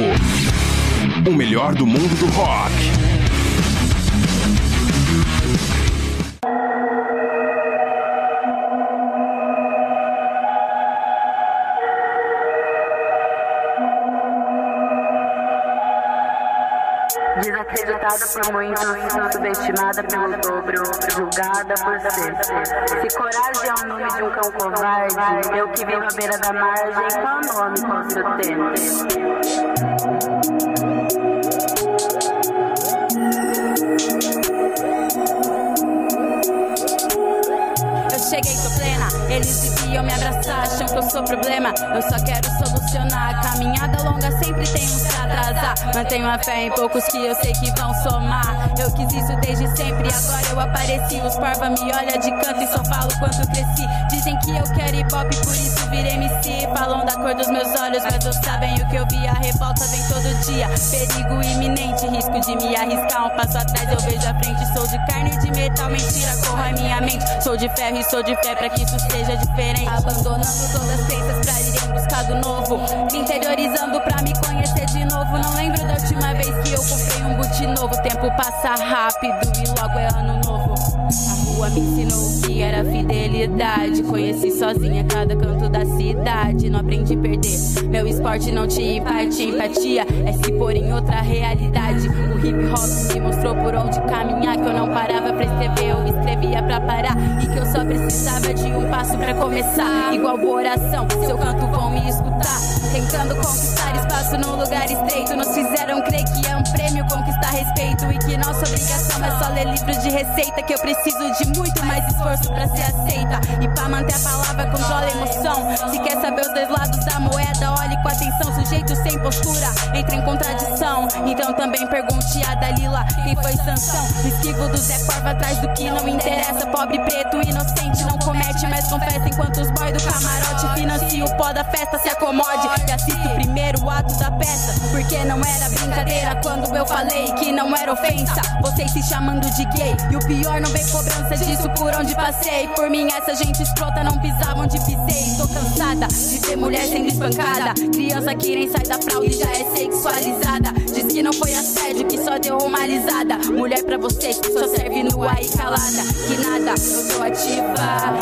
O melhor do mundo do rock. Desacreditada por muitos, subestimada pelo dobro, julgada por ser. Se coragem é o nome de um cão covarde, eu que vivo à beira da margem, qual nome posso ter? Eles deviam me abraçar, acham que eu sou problema. Eu só quero solucionar. Caminhada longa sempre tem uns pra atrasar. Mantenho a fé em poucos que eu sei que vão somar. Eu quis isso desde sempre, agora eu apareci. Os parva me olha de canto e só falo quanto cresci. Dizem que eu quero hip hop, por isso virei MC. Falam da cor dos meus olhos, mas não sabem o que eu vi. A revolta vem todo dia. Perigo iminente, risco de me arriscar. Um passo atrás eu vejo a frente. Sou de carne e de metal, mentira, corrói minha mente. Sou de ferro e sou de fé pra que isso seja diferente. Abandonando todas as crenças pra ir em busca do novo. Me interiorizando pra me conhecer de novo. Não lembro da última vez que comprei um boot novo. Tempo passa rápido e logo é ano novo. A rua me ensinou o que era fidelidade. Conheci sozinha cada canto da cidade. Não aprendi a perder. Meu esporte não te parte. Empatia é se pôr em outra realidade. O hip hop me mostrou por onde caminhar. Que eu não parava pra escrever, eu escrevia pra parar. E que eu só precisava de um passo pra começar. Igual oração, seu canto vão me escutar. Tentando conquistar espaço num lugar estreito. Nos fizeram crer que é um prêmio conquistar respeito. E que nossa obrigação é só ler livros de receita. Que eu preciso de muito mais esforço pra ser aceita. E pra manter a palavra, controla a emoção. Se quer saber os dois lados da moeda, olhe com atenção. Sujeito sem postura, entra em contradição. Então também pergunte a Dalila quem foi sanção. Me esquivo do Zé Corva atrás do que não interessa. Pobre, preto, inocente, não comete, mas confessa. Enquanto os boy do camarote financiam o pó da festa, se acomode e assista o primeiro ato da peça. Porque não era brincadeira quando eu falei que não era ofensa. Vocês se chamando de gay. E o pior, não vem cobrança disso por onde passei. Por mim, essa gente escrota não pisava onde pisei. Tô cansada de ser mulher sendo espancada. Criança que nem sai da fralda e já é sexualizada. Diz que não foi assédio, que só deu uma alisada. Mulher pra você que só serve no aí calada. Que nada, eu tô ativa.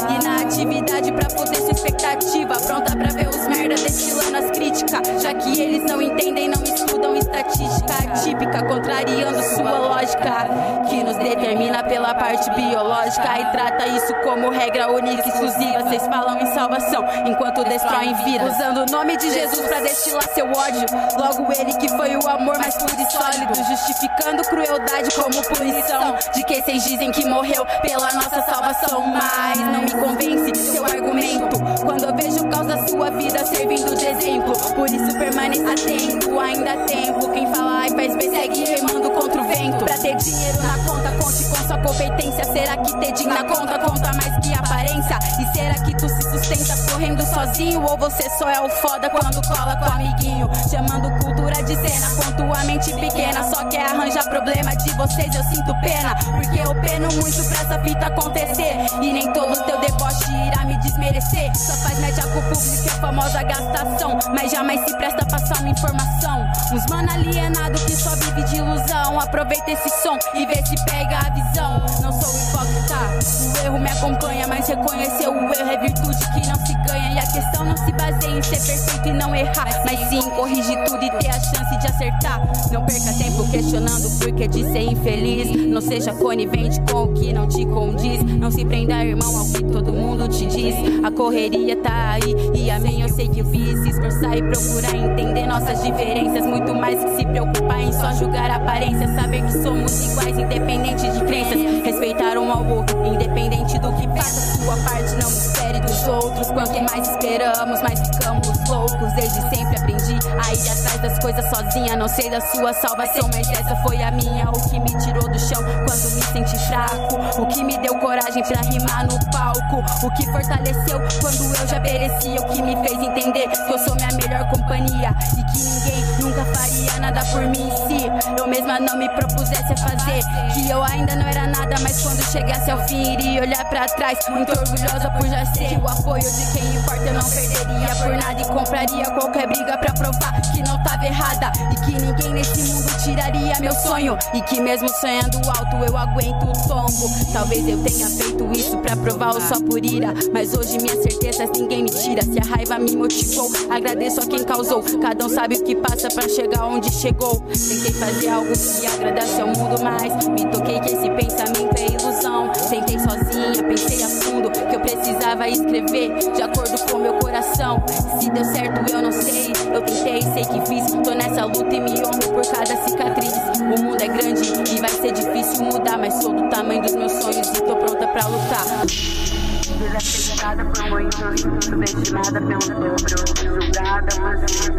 E na atividade pra poder sua expectativa. Pronta pra ver os merda destilando as críticas. Já que eles não entendem, não estudam estatística atípica. Contrariando sua lógica. Que nos determina pela parte biológica. E trata isso como regra única e exclusiva. Vocês falam em salvação enquanto destroem vidas. Usando o nome de Jesus pra destilar seu ódio. Logo ele que foi o amor mais puro e sólido. Justificando crueldade como punição. De que vocês dizem que morreu pela nossa salvação. Mas não me convence seu argumento. Quando eu vejo causa sua vida servindo de exemplo. Por isso permaneça atento, ainda há tempo. Quem fala ai faz B segue remando contra o vento. Pra ter dinheiro na conta, conte com sua competência. Será que ter dinheiro na conta conta mais que aparência? E será que tu se sustenta correndo sozinho? Ou você só é o foda quando cola com o amiguinho? Chamando cultura de cena, com tua mente pequena. Só quer arranjar problema de vocês, eu sinto pena. Porque eu peno muito pra essa fita acontecer. E nem todo teu deboche irá me desmerecer. Só faz média com o público, é famosa gastação. Mas jamais se presta pra passar uma informação. Uns mano alienado que só vive de ilusão. Aproveita esse som e vê se pega a visão. Não sou hipócrita, o erro me acompanha. Mas reconhecer o erro é virtude que não se ganha. E a questão não se baseia em ser perfeito e não errar. Mas sim corrigir tudo e ter a chance de acertar. Não perca tempo questionando o porquê de ser infeliz. Não seja conivente com o que não te condiz. Não se prenda, irmão, ao que todo mundo te diz. A correria tá aí e a mim eu sei que fiz. Se esforçar e procurar entender nossas diferenças. Muito mais que se preocupar em só julgar a aparência. Saber que somos iguais, independente de crenças. Respeitar um ao outro, independente do que faça sua parte. Não espere dos outros. Quanto mais esperamos, mais ficamos loucos. Desde sempre aprendi a ir atrás das coisas sozinha. Não sei da sua salvação, mas essa foi a minha. O que me tirou do chão quando me senti fraco. O que me deu coragem pra rimar no palco. O que fortaleceu quando eu já perecia. O que me fez entender que eu sou minha melhor companhia. E que ninguém nunca faria nada por mim se eu mesma não me propusesse a fazer. Que eu ainda não era nada, mas quando chegasse ao fim iria olhar pra trás. Muito orgulhosa por já ser o apoio de quem importa eu não perderia por nada. E compraria qualquer briga pra provar que não tava errada. E que ninguém nesse mundo tiraria meu sonho. E que mesmo sonhando alto eu aguento o tombo. Talvez eu tenha feito isso pra provar ou só por ira. Mas hoje minhas certezas ninguém me tira. Se a raiva me motivou, agradeço a quem causou. Cada um sabe o que passa pra chegar onde chegou. Tentei fazer algo que agradasse ao mundo, mas me toquei que esse pensamento é ilusão. Tentei sozinha, pensei a fundo que eu precisava escrever de acordo com meu coração. Se deu certo, eu não sei. Eu tentei, sei que fiz. Tô nessa luta e me honro por cada cicatriz. O mundo é grande e vai ser difícil mudar, mas sou do tamanho dos meus sonhos e tô pronta pra lutar. Desacreditada por muitos, subestimada pelo dobro, julgada si.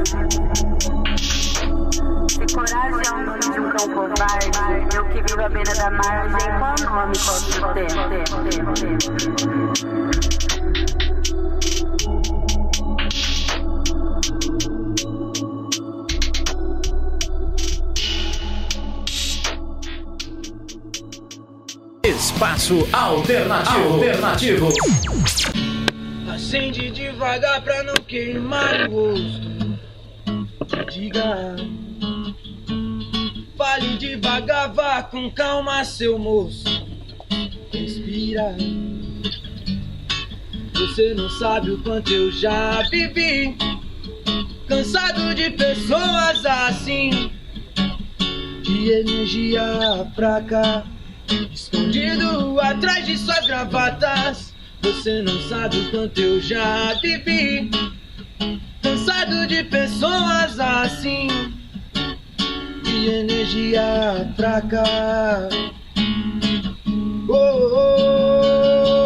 Se coragem é o nome de um cão covarde, eu que vivo à beira da margem, qual nome posso ter? Espaço Alternativo. Alternativo. Acende devagar pra não queimar o rosto. Diga. Fale devagar, vá com calma, seu moço. Respira. Você não sabe o quanto eu já vivi. Cansado de pessoas assim. De energia fraca. Escondido atrás de suas gravatas. Você não sabe o quanto eu já vivi. Cansado de pessoas assim. De energia fraca. Oh, oh,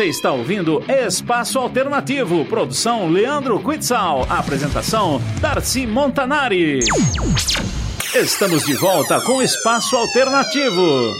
Você está ouvindo Espaço Alternativo, produção Leandro Quitzal, apresentação Darcy Montanari. Estamos de volta com Espaço Alternativo.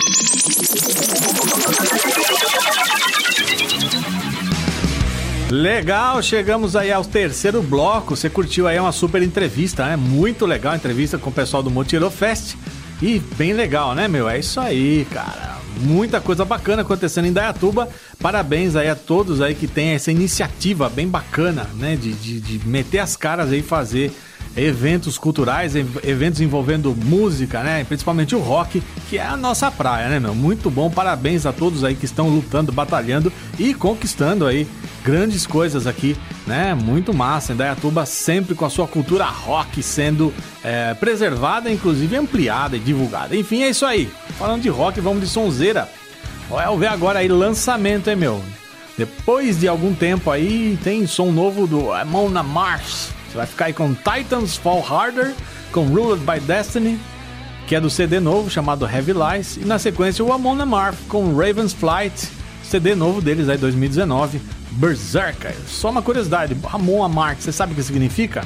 Legal, chegamos aí ao terceiro bloco. Você curtiu aí uma super entrevista, né? Muito legal a entrevista com o pessoal do Motirô Fest. E bem legal, né, meu? É isso aí, cara. Muita coisa bacana acontecendo em Dayatuba. Parabéns aí a todos aí que tem essa iniciativa bem bacana, né? De, de, de meter as caras aí fazer eventos culturais, ev- eventos envolvendo música, né? Principalmente o rock, que é a nossa praia, né, meu? Muito bom, parabéns a todos aí que estão lutando, batalhando e conquistando aí grandes coisas aqui, né? Muito massa. Indaiatuba sempre com a sua cultura rock sendo é, preservada, inclusive ampliada e divulgada. Enfim, é isso aí. Falando de rock, vamos de sonzeira. Olha, ver agora aí lançamento, hein, meu? Depois de algum tempo aí, tem som novo do Amona Mars. Você vai ficar aí com Titans Fall Harder, com Ruled by Destiny, que é do CD novo chamado Heavy Lies. E na sequência o Amon Amarth com Raven's Flight, CD novo deles aí 2019, Berserker. Só uma curiosidade, Amon Amarth, você sabe o que significa?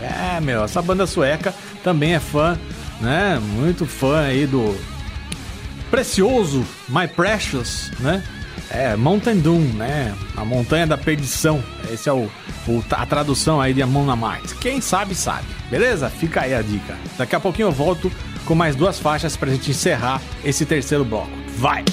É, meu, essa banda sueca também é fã, né? Muito fã aí do precioso, My Precious, né? É, Mountain Doom, né? A Montanha da Perdição. Esse é o, o- a tradução aí de Amon Amarth. Quem sabe, sabe. Beleza? Fica aí a dica. Daqui a pouquinho eu volto com mais duas faixas pra gente encerrar esse terceiro bloco. Vai!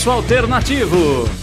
Espaço Alternativo.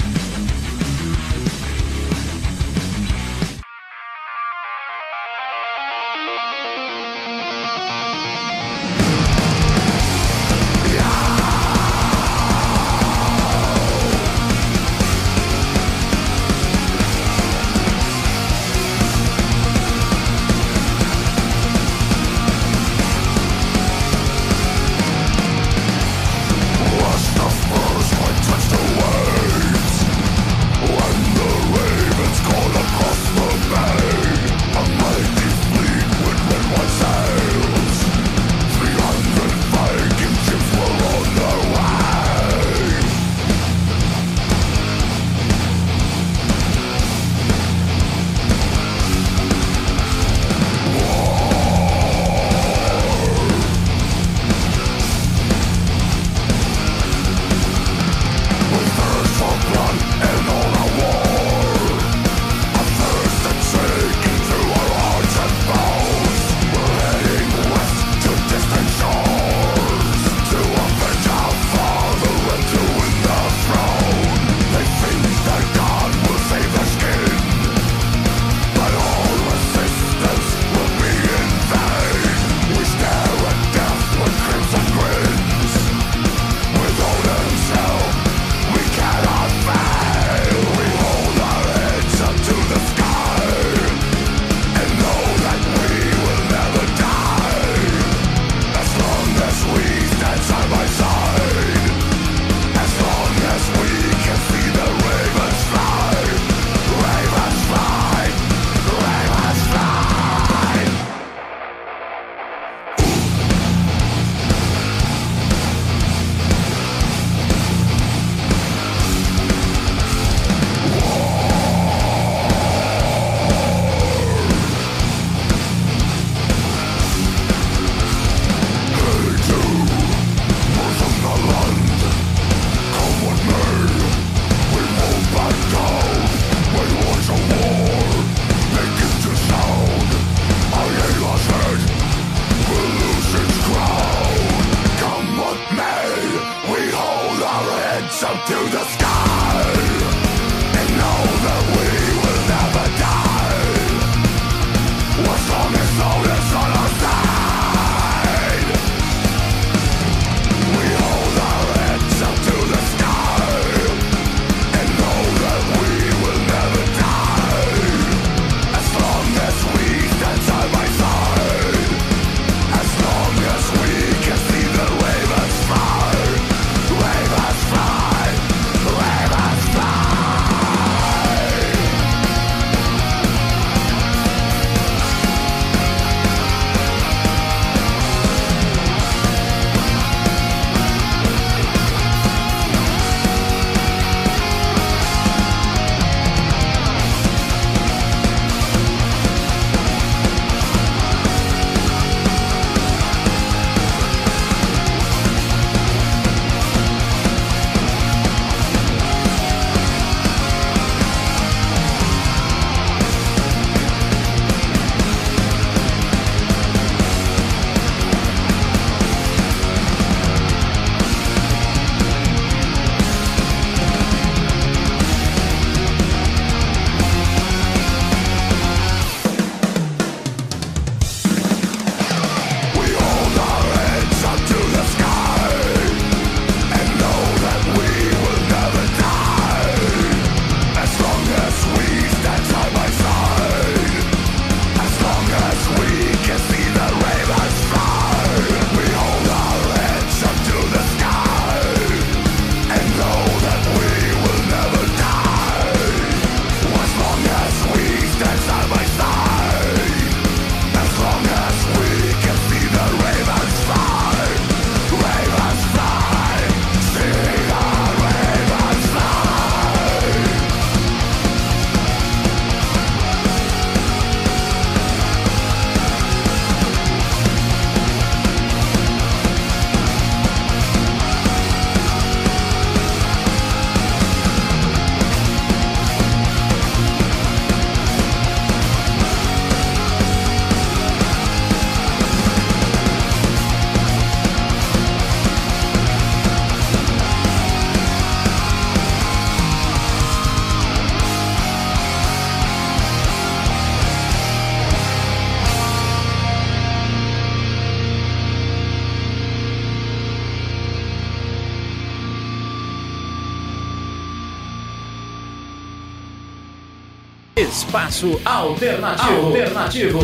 Espaço Alternativo. Alternativo.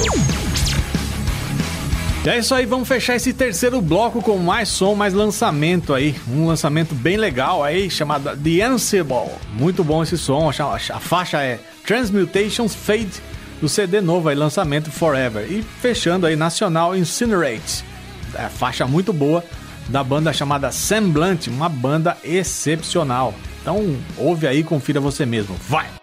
E é isso aí, vamos fechar esse terceiro bloco com mais som, mais lançamento aí. Um lançamento bem legal aí, chamado The Ansible. Muito bom esse som, a, a faixa é Transmutations Fade, do CD novo aí, lançamento Forever. E fechando aí, Nacional Incinerate. É, faixa muito boa da banda chamada Semblant, uma banda excepcional. Então, ouve aí, confira você mesmo. Vai!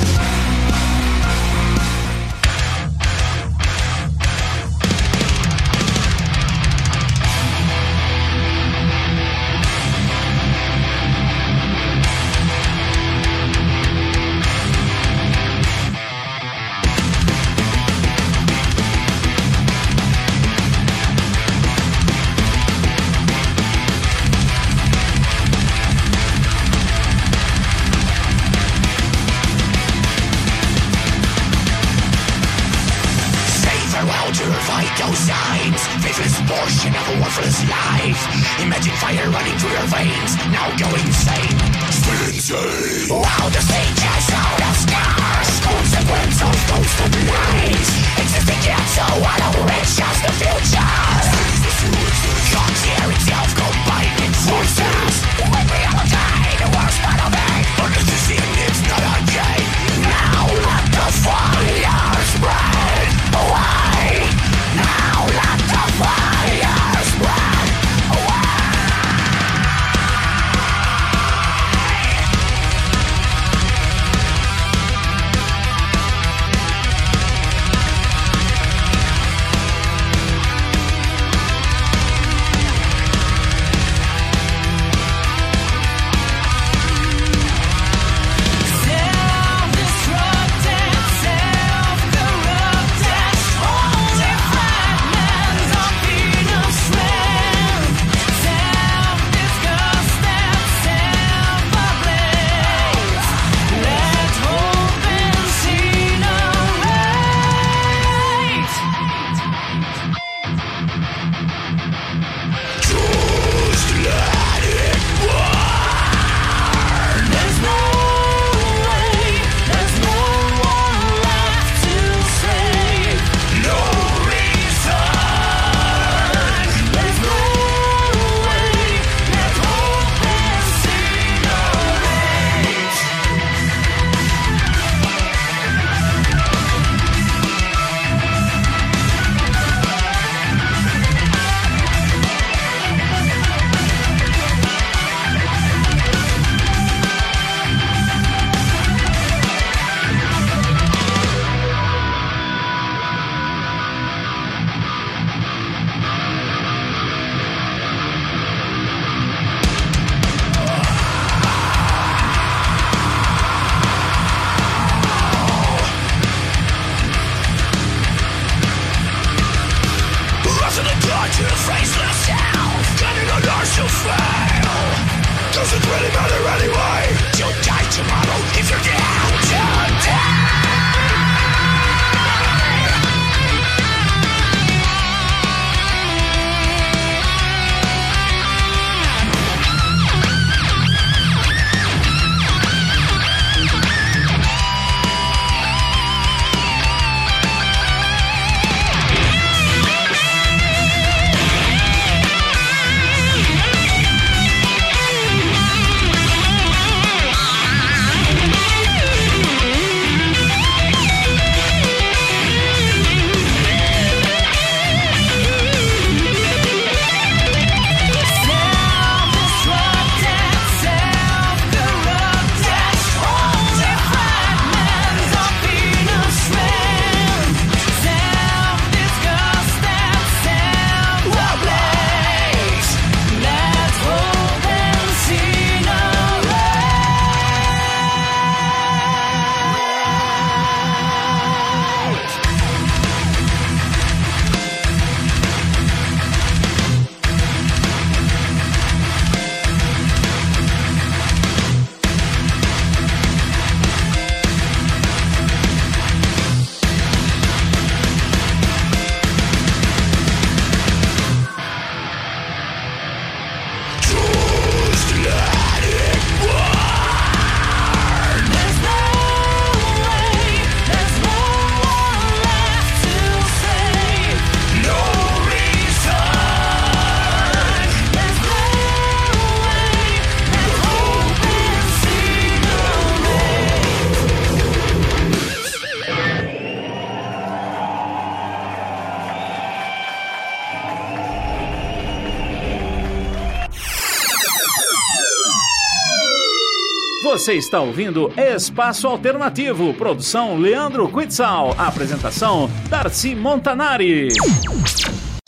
Você está ouvindo Espaço Alternativo, produção Leandro Quitzal, apresentação Darcy Montanari.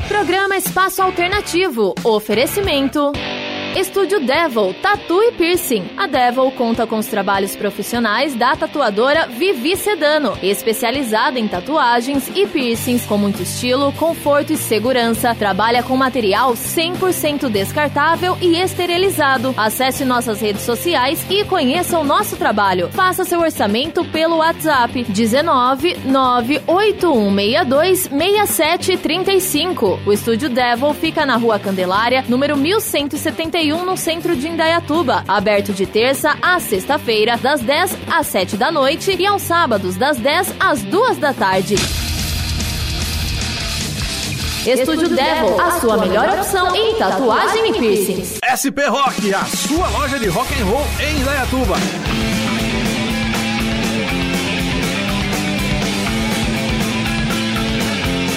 Programa Espaço Alternativo. Oferecimento. Estúdio Devil, Tatu e Piercing. A Devil conta com os trabalhos profissionais da tatuadora Vivi Sedano, especializada em tatuagens e piercings com muito estilo, conforto e segurança. Trabalha com material 100% descartável e esterilizado. Acesse nossas redes sociais e conheça o nosso trabalho. Faça seu orçamento pelo WhatsApp 19 98162 6735. O Estúdio Devil fica na Rua Candelária, número 1171, no centro de Indaiatuba. Aberto de terça a sexta-feira, das 10 às 7 da noite e aos sábados, das 10 às 2 da tarde. Estúdio Devil, a sua melhor opção em tatuagem e piercings. SP Rock, a sua loja de rock and roll em Indaiatuba.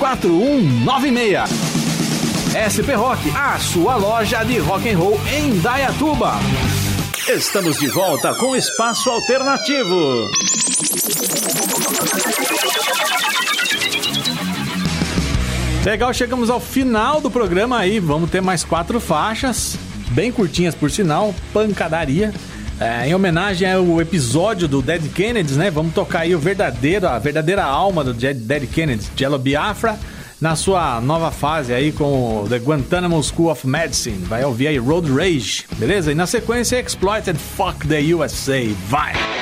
4196. SP Rock, a sua loja de rock and roll em Dayatuba. Estamos de volta com Espaço Alternativo. Legal, chegamos ao final do programa aí. Vamos ter mais quatro faixas, bem curtinhas por sinal, pancadaria. É, em homenagem ao episódio do Dead Kennedys, né? Vamos tocar aí o verdadeiro, a verdadeira alma do Dead Kennedys, Jello Biafra, na sua nova fase aí com The Guantanamo School of Medicine. Vai ouvir aí Road Rage, beleza? E na sequência Exploited Fuck the USA. Vai!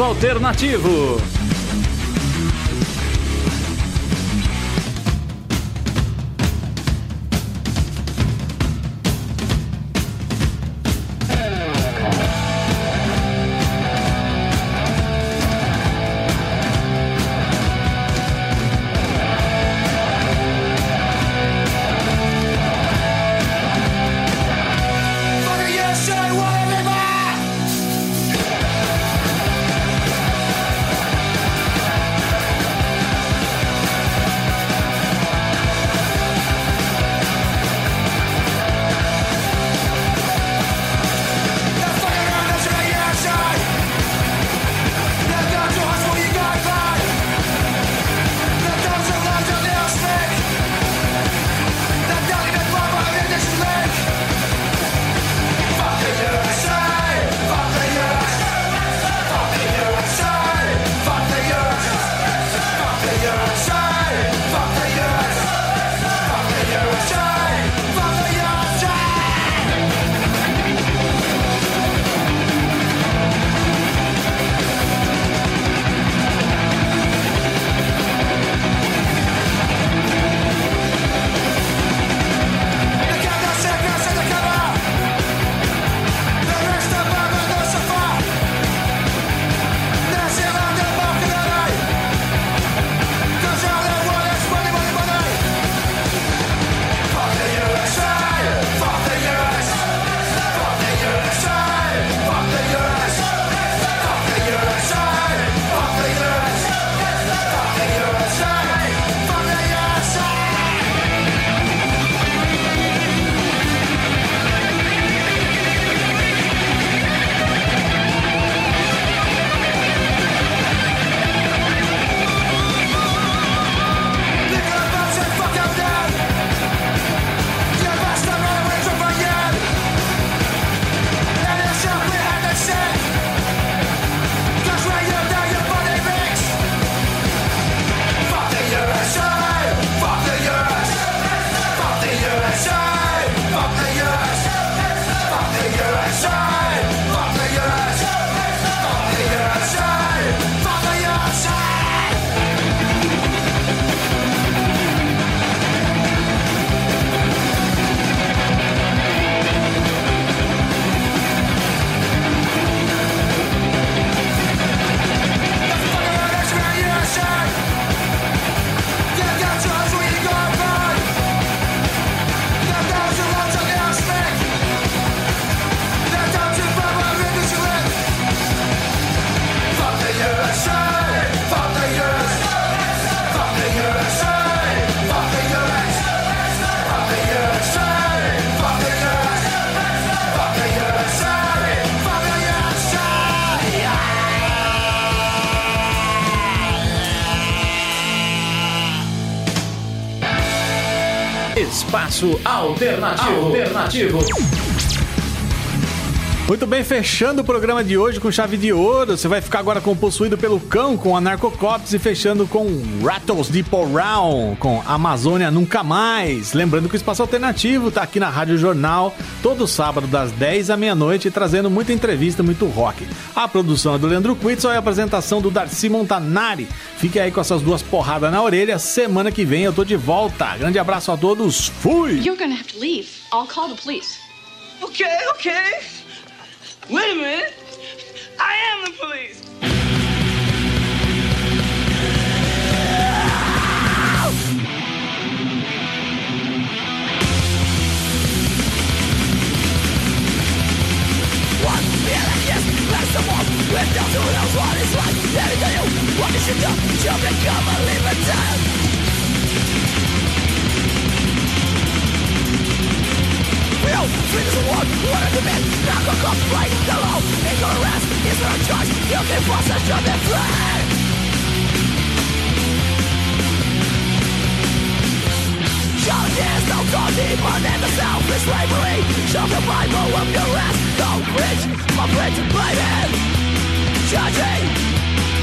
Alternativo. Alternativo. Alternativo. Muito bem, fechando o programa de hoje com chave de ouro. Você vai ficar agora com Possuído pelo Cão, com Anarcocops e fechando com Rattles Deep Around, com Amazônia Nunca Mais. Lembrando que o Espaço Alternativo tá aqui na Rádio Jornal, todo sábado das 10 à meia-noite, trazendo muita entrevista, muito rock. A produção é do Leandro Quitzel e a apresentação do Darcy Montanari. Fique aí com essas duas porradas na orelha. Semana que vem eu tô de volta. Grande abraço a todos. Fui! You're gonna have to leave. I'll call the police. Okay, okay. Wait a minute. I am the police. What did you do to become a living We Will, free is a war, what a commit Knock a cop, break the law Ignorance is not a choice You can force us to be free Challenges is no cause demon and the selfish. Slavery. Shove the Bible of your ass Don't preach, but preach and blame it Judging.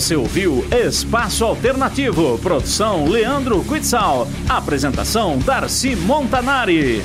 Você ouviu Espaço Alternativo, produção Leandro Quitzal, apresentação Darcy Montanari.